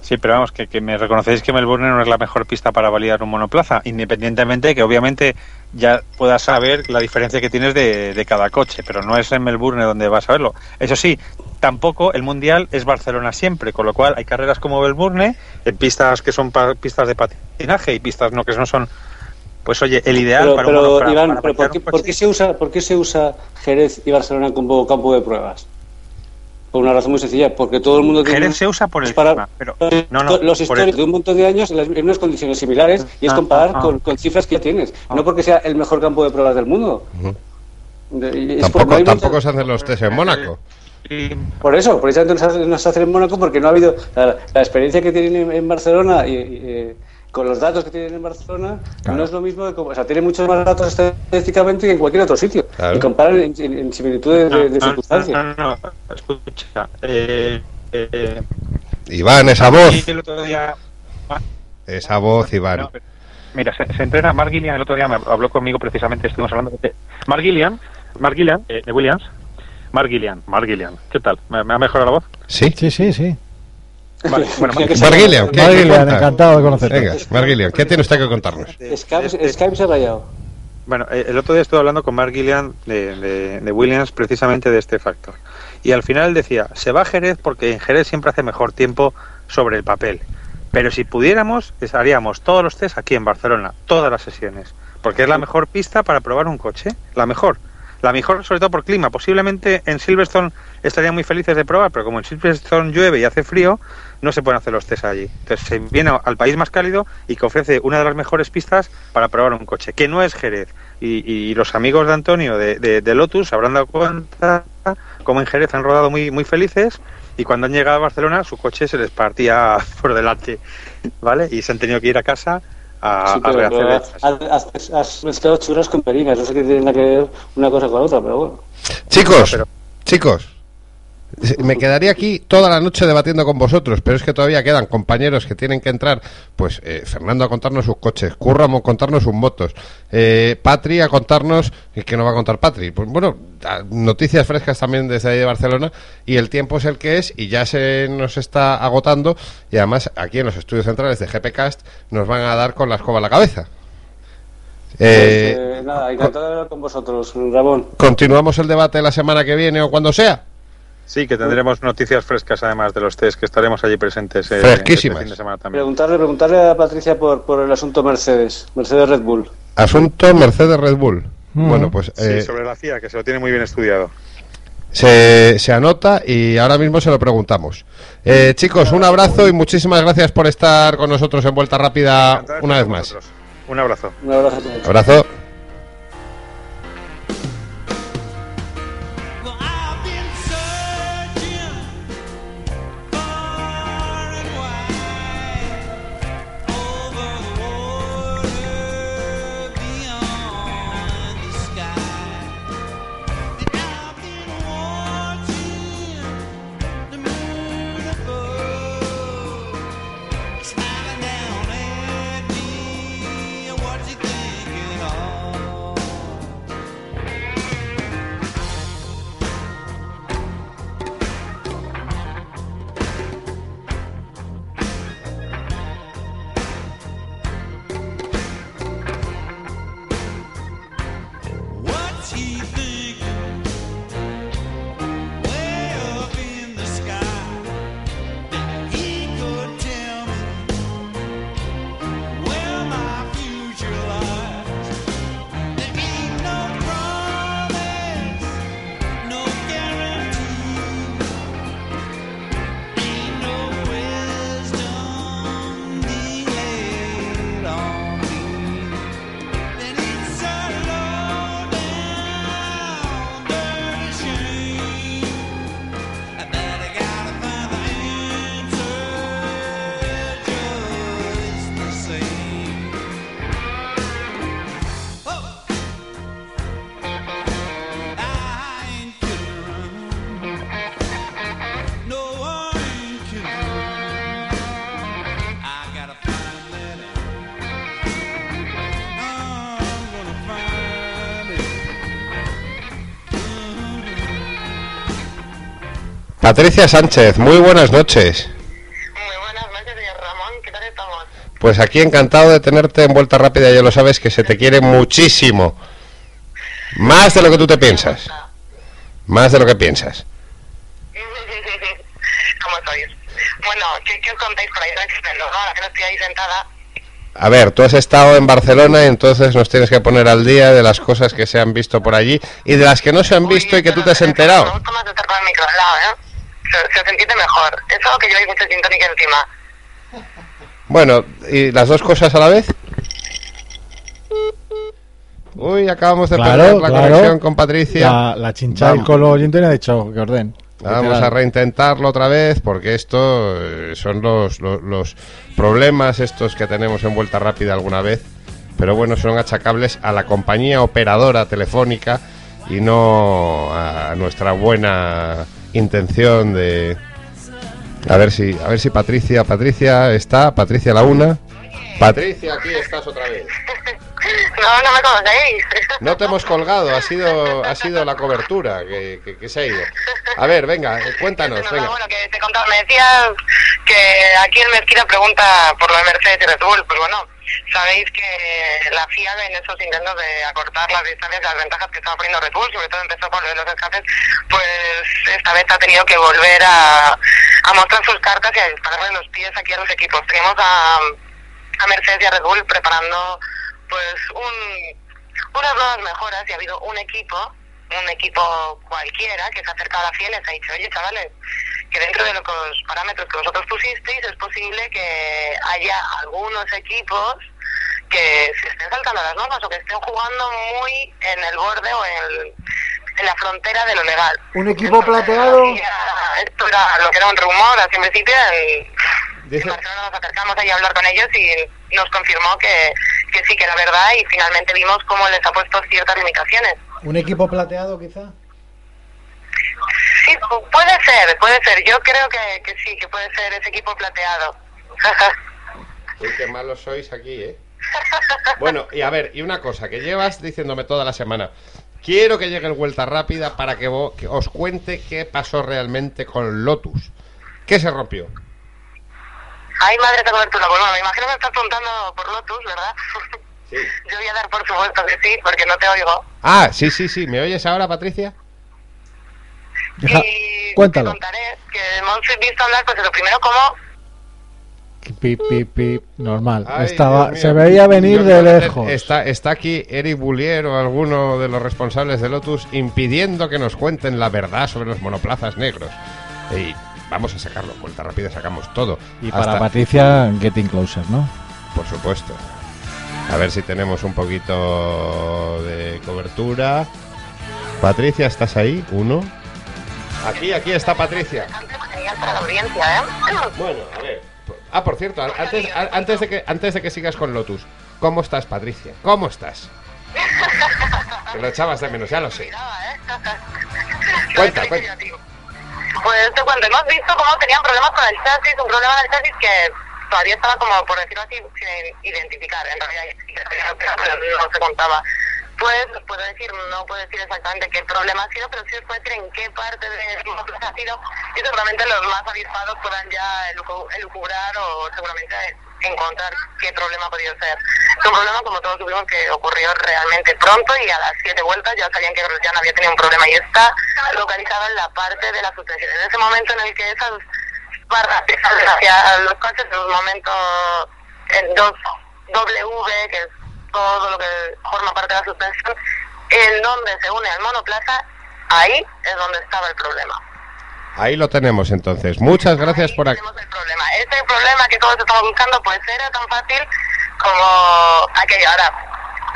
Speaker 4: Sí, pero vamos, que, me reconocéis que Melbourne no es la mejor pista para validar un monoplaza, independientemente de que obviamente ya puedas saber la diferencia que tienes de, cada coche, pero no es en Melbourne donde vas a verlo. Eso sí, tampoco el Mundial es Barcelona siempre, con lo cual hay carreras como Melbourne, en pistas que son pistas de patinaje y pistas no que no son pues oye, el ideal
Speaker 5: para un Iván, ¿por, qué, se usa, ¿por qué se usa Jerez y Barcelona como campo de pruebas? Por una razón muy sencilla, porque todo el mundo
Speaker 4: tiene. Jerez se usa por el
Speaker 5: para, pero no, no, los históricos de un montón de años en, unas condiciones similares y es ah, comparar ah, con, cifras que ya tienes, ah. no porque sea el mejor campo de pruebas del mundo.
Speaker 1: tampoco, tampoco se hacen los test en Mónaco.
Speaker 5: Por eso, precisamente no se hacen en Mónaco porque no ha habido la, experiencia que tienen en, Barcelona y, con los datos que tienen en Barcelona, no es lo mismo, o sea, tiene muchos más datos estadísticamente que en cualquier otro sitio. Y comparan en, similitudes de, circunstancias. No, no, no, escucha.
Speaker 1: Eh, eh, Iván, esa voz. Esa voz, Iván.
Speaker 4: mira, se, entrena Mark Gillian, el otro día me habló conmigo precisamente, estuvimos hablando de Mark Gillian, Mark Gillian, eh, de Williams. Mark Gillian, Mark Gillian. ¿Qué tal? ¿Me, ¿Me, ha mejorado la voz?
Speaker 1: Sí,
Speaker 2: sí, sí, sí.
Speaker 1: Vale, [LAUGHS] bueno, Marguilian,
Speaker 2: encantado de conocerte. Venga,
Speaker 1: Marguilian, ¿qué tiene usted que contarnos?
Speaker 5: Skype, se ha rayado.
Speaker 4: Bueno, eh, el otro día estuve hablando con Mark Gillian de, de, Williams precisamente de este factor. Y al final decía, se va a Jerez porque en Jerez siempre hace mejor tiempo sobre el papel. Pero si pudiéramos, haríamos todos los test aquí en Barcelona, todas las sesiones. Porque es la mejor pista para probar un coche, la mejor. La mejor sobre todo por clima. Posiblemente en Silverstone estarían muy felices de probar, pero como en Silverstone llueve y hace frío, no se pueden hacer los test allí. Entonces se viene al país más cálido y que ofrece una de las mejores pistas para probar un coche, que no es Jerez. Y, los amigos de Antonio de, de, Lotus habrán dado cuenta como en Jerez han rodado muy, muy felices y cuando han llegado a Barcelona su coche se les partía [LAUGHS] por delante, ¿vale? Y se han tenido que ir a casa a,
Speaker 5: has, has, mezclado churras con perinas, no sé qué tiene que ver una cosa con otra, pero bueno.
Speaker 1: Chicos, chicos, me quedaría aquí toda la noche debatiendo con vosotros, pero es que todavía quedan compañeros que tienen que entrar. Pues eh, Fernando a contarnos sus coches, Curra a contarnos sus motos, eh, Patri a contarnos, que no va a contar Patri. Pues bueno, noticias frescas también desde ahí de Barcelona y el tiempo es el que es y ya se nos está agotando y además aquí en los estudios centrales de GPcast nos van a dar con la escoba a la cabeza.
Speaker 5: Pues, eh, eh, nada, encantado de hablar con vosotros, Ramón.
Speaker 1: ¿Continuamos el debate la semana que viene o cuando sea?
Speaker 4: Sí, que tendremos noticias frescas además de los test, que estaremos allí presentes
Speaker 1: eh, Fresquísimas.
Speaker 4: Este fin de semana también.
Speaker 5: Preguntarle, preguntarle a Patricia por, por el asunto Mercedes, Mercedes Red Bull.
Speaker 1: Asunto Mercedes Red Bull. Mm. Bueno, pues...
Speaker 4: Sí, eh, sobre la CIA, que se lo tiene muy bien estudiado.
Speaker 1: Se, se, anota y ahora mismo se lo preguntamos. Eh, chicos, un abrazo y muchísimas gracias por estar con nosotros en Vuelta Rápida una vez más.
Speaker 4: Un abrazo.
Speaker 5: Un abrazo.
Speaker 1: Abrazo. Patricia Sánchez, muy buenas noches.
Speaker 6: Muy buenas noches, señor Ramón. ¿Qué tal estamos?
Speaker 1: Pues aquí encantado de tenerte en vuelta rápida, ya lo sabes que se te quiere muchísimo. Más de lo que tú te piensas. Más de lo que piensas.
Speaker 6: ¿Cómo sois? Bueno, ¿qué, os contáis por ahí? Ahora que no estoy ahí sentada.
Speaker 1: A ver, tú has estado en Barcelona y entonces nos tienes que poner al día de las cosas que se han visto por allí y de las que no se han visto y que tú te has enterado. Me
Speaker 6: gusta más estar con el micro al lado, ¿eh? Se, se mejor. Es algo que lleváis mucho sintónica encima.
Speaker 1: Bueno, ¿y las dos cosas a la vez? Uy, acabamos de perder la conexión con Patricia.
Speaker 2: La, la chincha del colo oyente le ha dicho que orden.
Speaker 1: Vamos a reintentarlo otra vez porque esto eh, son los, los, problemas estos que tenemos en vuelta rápida alguna vez, pero bueno, son achacables a la compañía operadora telefónica y no a nuestra buena intención de a ver si a ver si Patricia Patricia está Patricia la una. Patricia aquí estás otra vez.
Speaker 6: No no me conocéis.
Speaker 1: No te hemos colgado ha sido ha sido la cobertura que, que, se ha ido. A ver venga cuéntanos venga.
Speaker 6: bueno que te contaba me decías que aquí el Mezquita pregunta por la Mercedes y Red Bull pues bueno Sabéis que la FIA en esos intentos de acortar las distancias y las ventajas que estaba poniendo Red Bull, sobre todo empezó con los escapes, pues esta vez ha tenido que volver a, a mostrar sus cartas y a dispararle los pies aquí a los equipos. Tenemos a, Mercedes y a Red Bull preparando pues un, unas nuevas mejoras y ha habido un equipo un equipo cualquiera que se ha acercado a la FIA y les ha dicho, oye chavales, que dentro de los parámetros que vosotros pusisteis es posible que haya algunos equipos que se estén saltando las normas o que estén jugando muy en el borde o en, la frontera de lo legal.
Speaker 2: ¿Un equipo plateado?
Speaker 6: esto era lo que era un rumor así en principio. Nos acercamos ahí a hablar con ellos y nos confirmó que, que sí, que era verdad y finalmente vimos cómo les ha puesto ciertas limitaciones.
Speaker 2: ¿Un equipo plateado quizá?
Speaker 6: Sí, puede ser, puede ser. Yo creo que, que sí, que puede ser ese equipo plateado. [LAUGHS]
Speaker 1: Uy, qué malos sois aquí, ¿eh? Bueno, y a ver, y una cosa, que llevas diciéndome toda la semana. Quiero que llegue el Vuelta Rápida para que, os cuente qué pasó realmente con Lotus. ¿Qué se rompió?
Speaker 6: Ay, madre, te cobertura. Bueno, me imagino que estás preguntando por Lotus, ¿verdad? Sí. [LAUGHS] Yo voy a dar por supuesto que sí, porque no te oigo.
Speaker 1: Ah, sí, sí, sí. ¿Me oyes ahora, Patricia?
Speaker 6: Y Cuéntalo. te contaré que hemos visto hablar, pues lo primero como
Speaker 2: Pip, pip, pip, normal. Estaba, se veía venir de lejos.
Speaker 1: Está, está aquí Eric Boulier o alguno de los responsables de Lotus impidiendo que nos cuenten la verdad sobre los monoplazas negros. Y vamos a sacarlo, vuelta rápida sacamos todo.
Speaker 2: Y para Patricia, Getting Closer, ¿no?
Speaker 1: Por supuesto. A ver si tenemos un poquito de cobertura. Patricia, ¿estás ahí? Uno. Aquí, aquí está Patricia. Bueno, a ver. Ah, por cierto, antes, antes, de que, antes de que sigas con Lotus, ¿cómo estás, Patricia? ¿Cómo estás? Que lo echabas de menos, ya lo sé. Cuenta, cuenta.
Speaker 6: Pues te cuento, hemos visto cómo tenían problemas con el chasis, un problema del chasis que todavía estaba como, por decirlo así, sin identificar. En realidad no se contaba pues puedo decir, no puedo decir exactamente qué problema ha sido, pero sí os puedo decir en qué parte del ha sido y seguramente los más avispados puedan ya elucubrar o seguramente encontrar qué problema ha podido ser. Es un problema, como todos supimos, que ocurrió realmente pronto y a las siete vueltas ya sabían que no había tenido un problema y está localizado en la parte de la suspensión. En ese momento en el que esas barras hacia los coches, en un momento en dos W, que es todo lo que forma parte de la suspensión, en donde se une al monoplaza, ahí es donde estaba el problema.
Speaker 1: Ahí lo tenemos entonces. Muchas gracias por aquí.
Speaker 6: el problema. Este problema que todos estamos buscando pues era tan fácil como aquello. Ahora,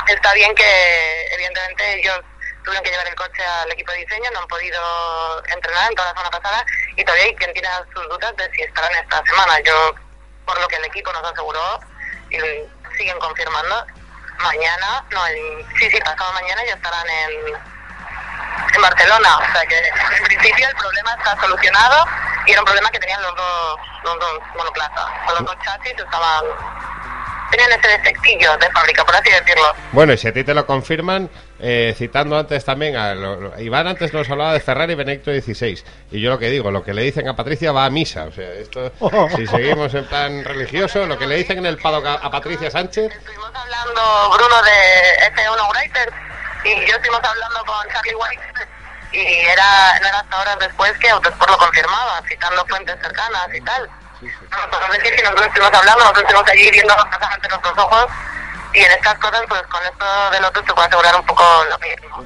Speaker 6: está bien que evidentemente ellos tuvieron que llevar el coche al equipo de diseño, no han podido entrenar en toda la semana pasada y todavía hay quien tiene sus dudas de si estarán esta semana. Yo, por lo que el equipo nos aseguró y siguen confirmando, mañana, no, sí, sí, pasado mañana ya estarán en, en Barcelona. O sea que en principio el problema está solucionado y era un problema que tenían los dos, los dos monoplazas. Los dos chasis estaban tenían ese defectillo de fábrica, por así decirlo.
Speaker 1: Bueno, y si a ti te lo confirman, eh, citando antes también a Iván antes nos hablaba de Ferrari Benedicto 16 y yo lo que digo, lo que le dicen a Patricia va a misa, o sea, esto [LAUGHS] si seguimos en plan religioso, lo que le dicen en el paddock a, Patricia Sánchez.
Speaker 6: Estuvimos hablando Bruno de F1 Writer y yo estuvimos hablando con Charlie White y era no era hasta horas después que Autosport lo confirmaba, citando fuentes cercanas y tal. Nosotros decir que nosotros estuvimos hablando, nosotros estuvimos allí viendo las cosas ante nuestros ojos y en estas cosas, pues con esto del otro se puede asegurar un poco lo mismo.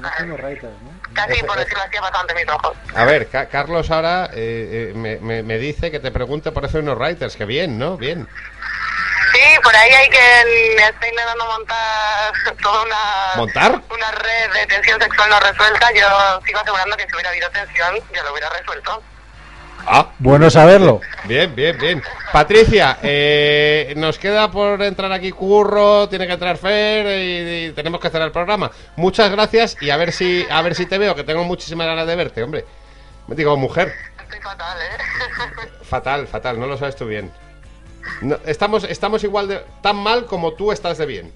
Speaker 6: Casi por decirlo así, bastante mis ojos.
Speaker 1: A ver, Carlos ahora eh, eh, me, me, dice que te pregunte por eso unos writers, que bien, ¿no? Bien.
Speaker 6: Sí, por ahí hay que estoy intentando montar toda una
Speaker 1: ¿Montar?
Speaker 6: una red de tensión sexual no resuelta. Yo sigo asegurando que si hubiera habido tensión, ya lo hubiera resuelto.
Speaker 2: Ah, bueno saberlo.
Speaker 1: Bien, bien, bien. Patricia, eh, nos queda por entrar aquí Curro, tiene que entrar Fer y, tenemos que hacer el programa. Muchas gracias y a ver si a ver si te veo, que tengo muchísimas ganas de verte, hombre. Me digo, mujer.
Speaker 6: Estoy fatal, ¿eh? [LAUGHS]
Speaker 1: Fatal, fatal, no lo sabes tú bien. estamos, estamos igual de tan mal como tú estás de bien.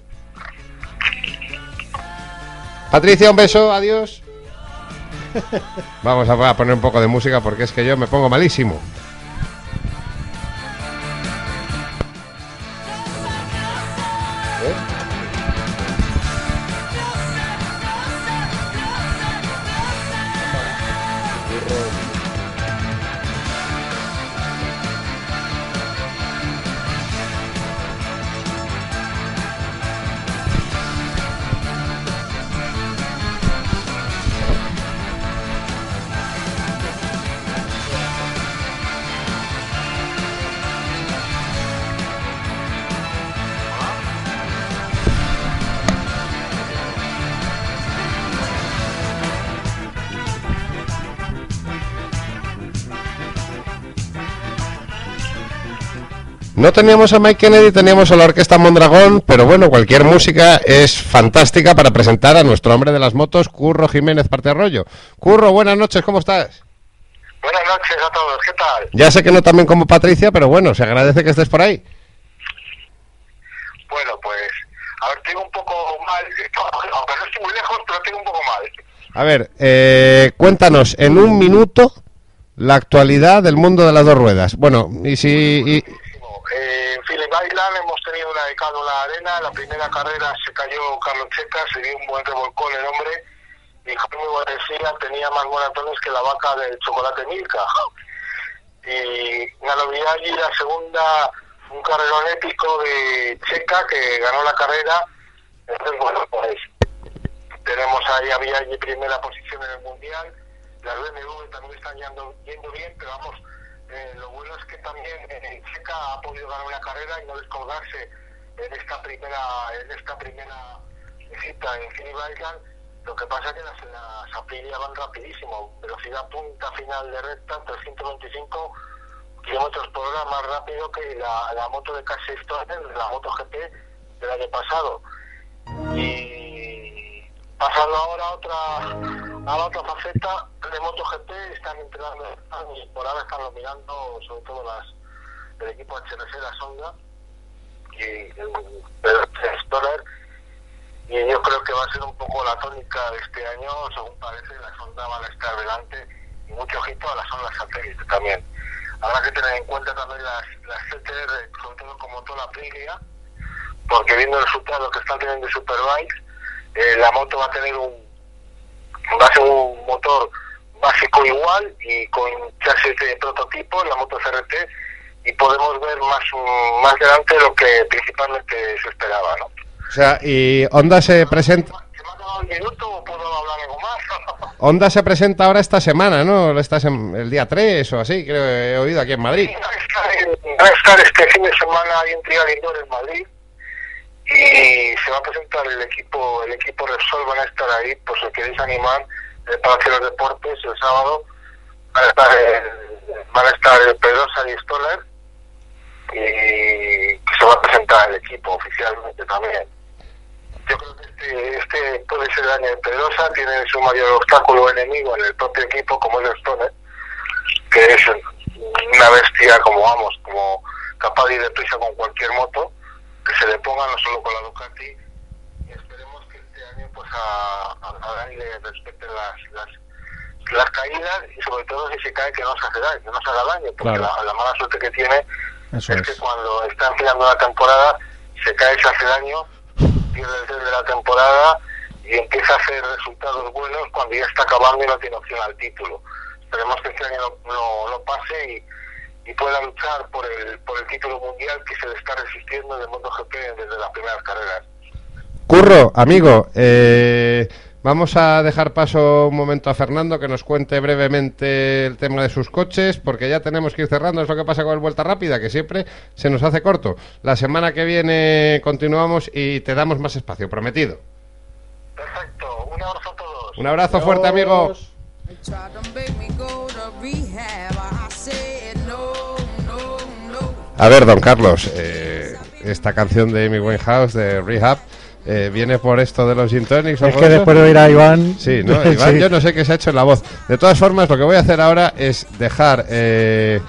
Speaker 1: Patricia, un beso, adiós. Vamos a poner un poco de música porque es que yo me pongo malísimo. No teníamos a Mike Kennedy, teníamos a la Orquesta Mondragón, pero bueno, cualquier música es fantástica para presentar a nuestro hombre de las motos, Curro Jiménez Parte Arroyo. Curro, buenas noches, ¿cómo estás?
Speaker 7: Buenas noches a todos, ¿qué tal?
Speaker 1: Ya sé que no también como Patricia, pero bueno, se agradece que estés por ahí.
Speaker 7: Bueno, pues, a ver, tengo un poco mal, [LAUGHS] aunque no estoy muy lejos, pero tengo un poco mal.
Speaker 1: A ver, eh, cuéntanos en un minuto la actualidad del mundo de las dos ruedas. Bueno, y si...
Speaker 7: Eh, en Philip Island hemos tenido una de en la arena. La primera carrera se cayó Carlos Checa, se dio un buen revolcón el hombre. Y Jaime Guardia tenía más maratones que la vaca del chocolate Milka. Y Galo allí la segunda, un carrerón épico de Checa que ganó la carrera. Entonces, bueno, pues tenemos ahí a Viaggi primera posición en el mundial. Las BMW también están yendo, yendo bien, pero vamos eh, lo bueno es que también eh, Checa ha podido ganar una carrera y no descolgarse en esta primera en esta primera cita en Philip. Lo que pasa es que las, las van rapidísimo, velocidad punta final de recta, 325 kilómetros por hora más rápido que la, moto de Casey Stoner, la moto GP del año pasado. Pasando ahora a otra a la otra faceta de MotoGP están entrenando por ahora están dominando sobre todo las el equipo HRC, la Sonda y el, Explorer y yo creo que va a ser un poco la tónica de este año según parece la Sonda va a estar delante y mucho ojito a las ondas satélites también. Habrá que tener en cuenta también las, las CTR sobre todo como toda la Aprilia porque viendo el resultado que están teniendo de Superbike eh, la moto va a tener un va a ser un motor básico igual y con chasis de prototipo, la moto CRT, y podemos ver más, más delante de lo que principalmente se esperaba, ¿no?
Speaker 1: O sea, y Honda se presenta...
Speaker 7: ¿Se me ha acabado el minuto o puedo hablar algo más? [LAUGHS]
Speaker 1: Honda se presenta ahora esta semana, ¿no? Esta el día 3 o así, creo que he oído aquí en Madrid.
Speaker 7: va a estar este fin de semana ahí en Trial Indoor en Madrid y se va a presentar el equipo el equipo Repsol van a estar ahí por si queréis animar eh, para hacer los deportes el sábado. Van a estar van a estar el Pedrosa y Stoller y se va a presentar el equipo oficialmente también. Yo creo que este, este puede ser el año de Pedrosa tiene su mayor obstáculo enemigo en el propio equipo como es el Stoller que es una bestia como vamos como capaz de ir deprisa con cualquier moto que se le ponga no solo con la Ducati y esperemos que este año pues a, a, le respeten las, las, las caídas y sobre todo si se cae que no se hace daño, que no se haga daño, porque la, mala suerte que tiene es, que cuando está empezando la temporada se cae se hace daño, pierde el de la temporada y empieza a hacer resultados buenos cuando ya está acabando y no tiene opción al título. Esperemos que este año no, no pase y y pueda luchar por el, por el título mundial que se le está resistiendo en el mundo GP desde las primeras carreras.
Speaker 1: Curro, amigo, eh, vamos a dejar paso un momento a Fernando que nos cuente brevemente el tema de sus coches, porque ya tenemos que ir cerrando, es lo que pasa con el Vuelta Rápida, que siempre se nos hace corto. La semana que viene continuamos y te damos más espacio, prometido.
Speaker 7: Perfecto, un abrazo a todos.
Speaker 1: Un abrazo fuerte, amigo. A ver, don Carlos, eh, esta canción de Amy Winehouse de Rehab eh, viene por esto de los gin tonics.
Speaker 2: Es que después de oír a Iván.
Speaker 1: Sí, ¿no? [LAUGHS] Iván, yo no sé qué se ha hecho en la voz. De todas formas, lo que voy a hacer ahora es dejar eh,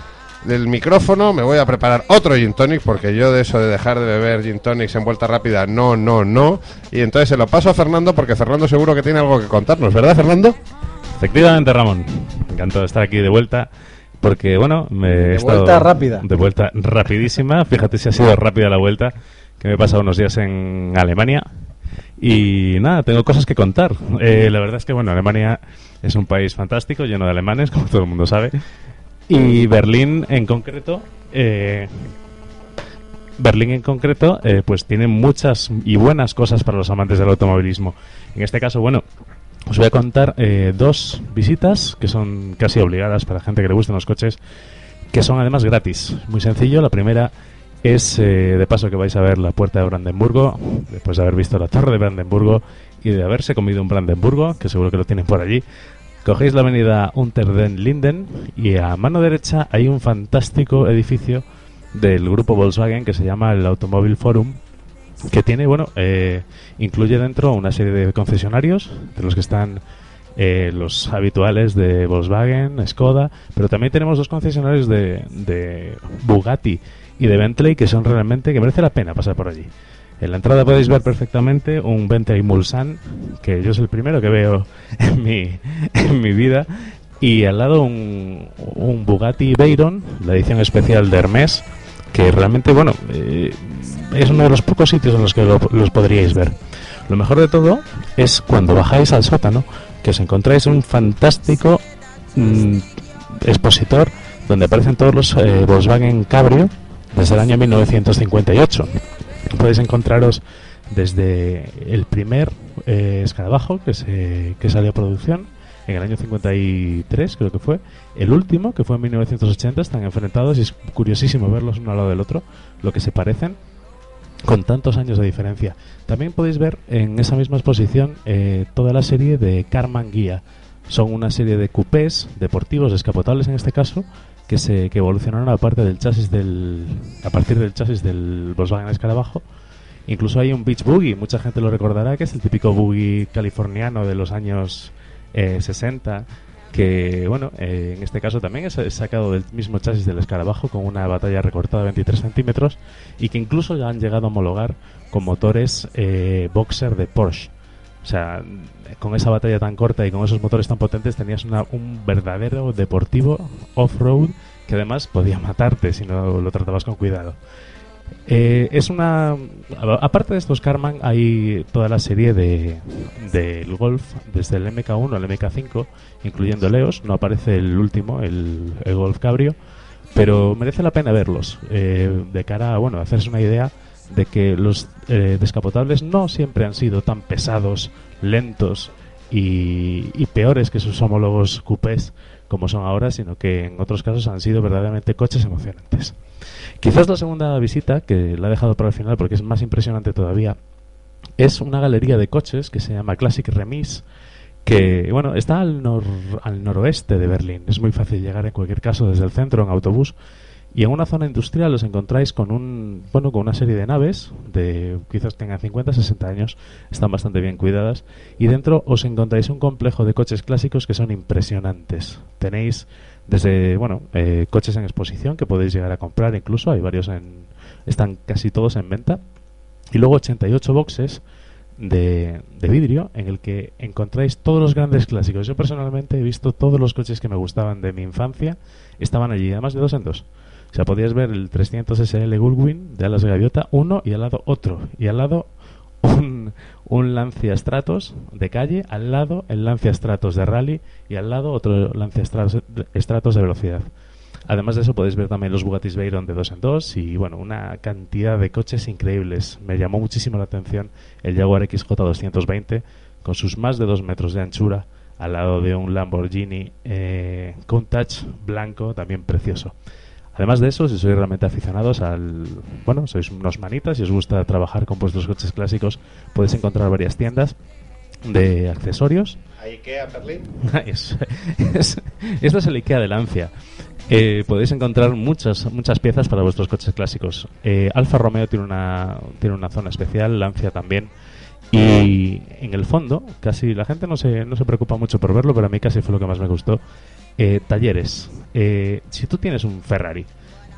Speaker 1: del micrófono, me voy a preparar otro gin tonic, porque yo de eso de dejar de beber gin tonics en vuelta rápida, no, no, no. Y entonces se lo paso a Fernando, porque Fernando seguro que tiene algo que contarnos, ¿verdad, Fernando?
Speaker 3: Efectivamente, Ramón. Encantado de estar aquí de vuelta. Porque, bueno, me
Speaker 2: De vuelta rápida.
Speaker 3: De vuelta rapidísima. [LAUGHS] Fíjate si ha sido rápida la vuelta, que me he pasado unos días en Alemania. Y nada, tengo cosas que contar. Eh, la verdad es que, bueno, Alemania es un país fantástico, lleno de alemanes, como todo el mundo sabe. Y Berlín en concreto, eh, Berlín en concreto, eh, pues tiene muchas y buenas cosas para los amantes del automovilismo. En este caso, bueno, os voy a contar eh, dos visitas que son casi obligadas para gente que le gusten los coches, que son además gratis. Muy sencillo, la primera es eh, de paso que vais a ver la puerta de Brandenburgo, después de haber visto la torre de Brandenburgo y de haberse comido un Brandenburgo, que seguro que lo tienen por allí. Cogéis la avenida Unter den Linden y a mano derecha hay un fantástico edificio del grupo Volkswagen que se llama el Automóvil Forum que tiene, bueno, eh, incluye dentro una serie de concesionarios, de los que están eh, los habituales de Volkswagen, Skoda, pero también tenemos dos concesionarios de, de Bugatti y de Bentley que son realmente, que merece la pena pasar por allí. En la entrada podéis ver perfectamente un Bentley Mulsanne, que yo es el primero que veo [LAUGHS] en mi, en mi vida, y al lado un, un Bugatti Veyron, la edición especial de Hermès, que realmente, bueno, eh, es uno de los pocos sitios en los que lo- los podríais ver. Lo mejor de todo es cuando bajáis al sótano, que os encontráis un fantástico mm, expositor donde aparecen todos los eh, Volkswagen Cabrio desde el año 1958. Podéis encontraros desde el primer eh, escarabajo que, se, que salió a producción en el año 53, creo que fue. El último, que fue en 1980, están enfrentados y es curiosísimo verlos uno al lado del otro, lo que se parecen con tantos años de diferencia. También podéis ver en esa misma exposición eh, toda la serie de Carman Guía. Son una serie de coupés deportivos, descapotables en este caso, que se que evolucionaron a parte del chasis del a partir del chasis del Volkswagen Escarabajo. Incluso hay un Beach Boogie, mucha gente lo recordará, que es el típico boogie californiano de los años eh, 60, que bueno, eh, en este caso también es, sacado del mismo chasis del escarabajo con una batalla recortada de 23 centímetros y que incluso ya han llegado a homologar con motores eh, boxer de Porsche. O sea, con esa batalla tan corta y con esos motores tan potentes tenías un verdadero deportivo off-road que además podía matarte si no lo tratabas con cuidado. Eh, es una. Aparte de estos Carman, hay toda la serie de del Golf, desde el MK1 al MK5, incluyendo el EOS. No aparece el último, el, el Golf Cabrio, pero merece la pena verlos. eh, de cara a, bueno, hacerse una idea de que los eh, descapotables no siempre han sido tan pesados, lentos y, y peores que sus homólogos coupés como son ahora, sino que en otros casos han sido verdaderamente coches emocionantes. Quizás la segunda visita, que la he dejado para el final porque es más impresionante todavía, es una galería de coches que se llama Classic Remis, que bueno está al, nor- al noroeste de Berlín. Es muy fácil llegar en cualquier caso desde el centro en autobús. Y en una zona industrial os encontráis con un bueno con una serie de naves de quizás tengan 50 60 años están bastante bien cuidadas y dentro os encontráis un complejo de coches clásicos que son impresionantes tenéis desde bueno eh, coches en exposición que podéis llegar a comprar incluso hay varios en están casi todos en venta y luego 88 boxes de, de vidrio en el que encontráis todos los grandes clásicos. Yo personalmente he visto todos los coches que me gustaban de mi infancia, estaban allí, además de dos en dos. O sea, podías ver el 300 SL Gullwing de alas gaviota, uno y al lado otro. Y al lado un, un Lancia Stratos de calle, al lado el Lancia Stratos de rally y al lado otro Lancia Stratos, Stratos de velocidad. Además de eso podéis ver también los Bugattis Veyron de dos en dos y bueno, una cantidad de coches increíbles. Me llamó muchísimo la atención el Jaguar XJ220 con sus más de dos metros de anchura al lado de un Lamborghini eh, Countach blanco también precioso. Además de eso, si sois realmente aficionados al... Bueno, sois unos manitas y os gusta trabajar con vuestros coches clásicos, podéis encontrar varias tiendas de accesorios
Speaker 1: ¿A Ikea Berlín? [LAUGHS]
Speaker 3: es, es- esto es el IKEA de Lancia. eh, podéis encontrar muchas muchas piezas para vuestros coches clásicos. Eh, Alfa Romeo tiene una tiene una zona especial, Lancia también. Y en el fondo, casi la gente no se, no se preocupa mucho por verlo, pero a mí casi fue lo que más me gustó. Eh, talleres. si tú tienes un Ferrari,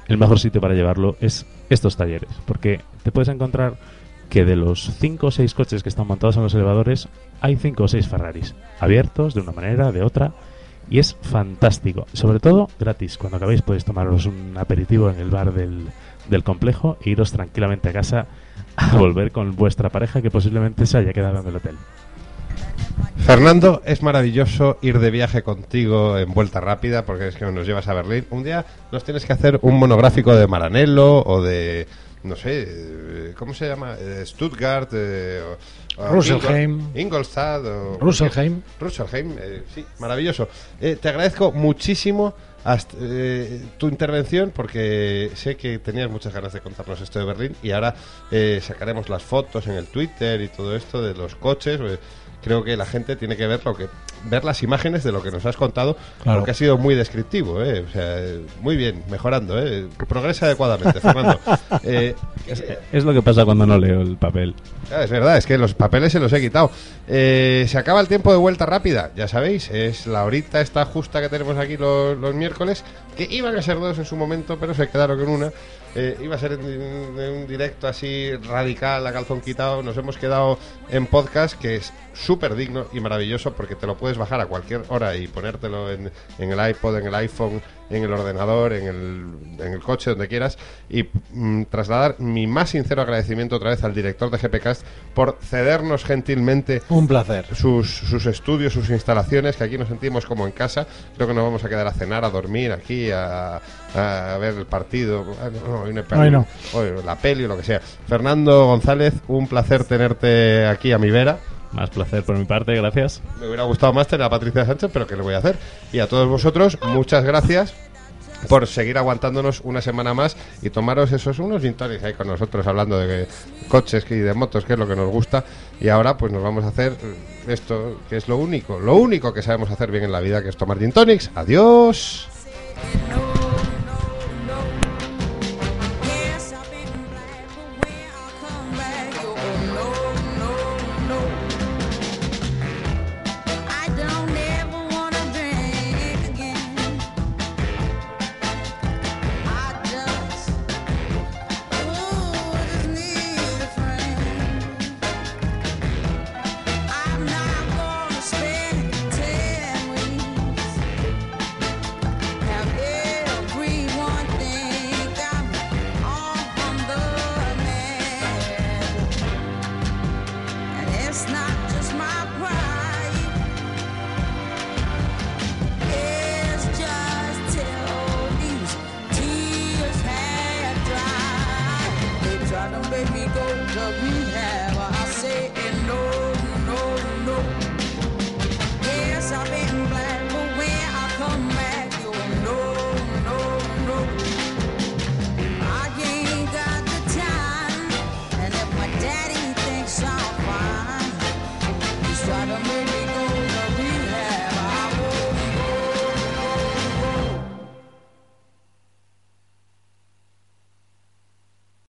Speaker 3: el mejor sitio para llevarlo es estos talleres, porque te puedes encontrar que de los 5 o 6 coches que están montados en los elevadores, hay 5 o 6 Ferraris, abiertos de una manera, de otra, y es fantástico. Sobre todo gratis. Cuando acabéis podéis tomaros un aperitivo en el bar del, del complejo e iros tranquilamente a casa a [LAUGHS] volver con vuestra pareja que posiblemente se haya quedado en el hotel.
Speaker 1: Fernando, es maravilloso ir de viaje contigo en vuelta rápida porque es que nos llevas a Berlín. Un día nos tienes que hacer un monográfico de Maranello o de, no sé, ¿cómo se llama? Eh, Stuttgart, eh,
Speaker 2: Russelheim.
Speaker 1: Ingolstadt.
Speaker 2: Russelheim.
Speaker 1: Russelheim, eh, sí, maravilloso. Eh, te agradezco muchísimo eh, tu intervención porque sé que tenías muchas ganas de contarnos esto de Berlín y ahora sacaremos las fotos en el Twitter y todo esto de los coches creo que la gente tiene que ver lo que ver las imágenes de lo que nos has contado, porque ha sido muy descriptivo, ¿eh? o sea, muy bien, mejorando, ¿eh? progresa adecuadamente, Fernando. [LAUGHS]
Speaker 3: Eh, es, lo que pasa cuando no leo el papel.
Speaker 1: Ah, es verdad, es que los papeles se los he quitado. Eh, se acaba el tiempo de vuelta rápida, ya sabéis, es la horita esta justa que tenemos aquí los, los miércoles, que iban a ser dos en su momento, pero se quedaron con una. Eh, iba a ser en, un directo así radical, a calzón quitado. Nos hemos quedado en podcast, que es súper digno y maravilloso porque te lo puedes bajar a cualquier hora y ponértelo en, en el iPod, en el iPhone, en el ordenador, en el, en el coche, donde quieras. Y mm, trasladar mi más sincero agradecimiento otra vez al director de GPcast por cedernos gentilmente.
Speaker 2: Un placer.
Speaker 1: Sus, sus estudios, sus instalaciones, que aquí nos sentimos como en casa. Creo que nos vamos a quedar a cenar, a dormir aquí, a, a ver el partido. Ah, no, la peli o lo que sea. Fernando González, un placer tenerte aquí a mi vera.
Speaker 3: Más placer por mi parte, gracias.
Speaker 1: Me hubiera gustado más tener a Patricia Sánchez, pero ¿qué le voy a hacer? Y a todos vosotros, muchas gracias por seguir aguantándonos una semana más y tomaros esos unos vintones ahí con nosotros hablando de coches y de motos, que es lo que nos gusta. Y ahora pues nos vamos a hacer esto, que es lo único, lo único que sabemos hacer bien en la vida, que es tomar gin tonics. Adiós.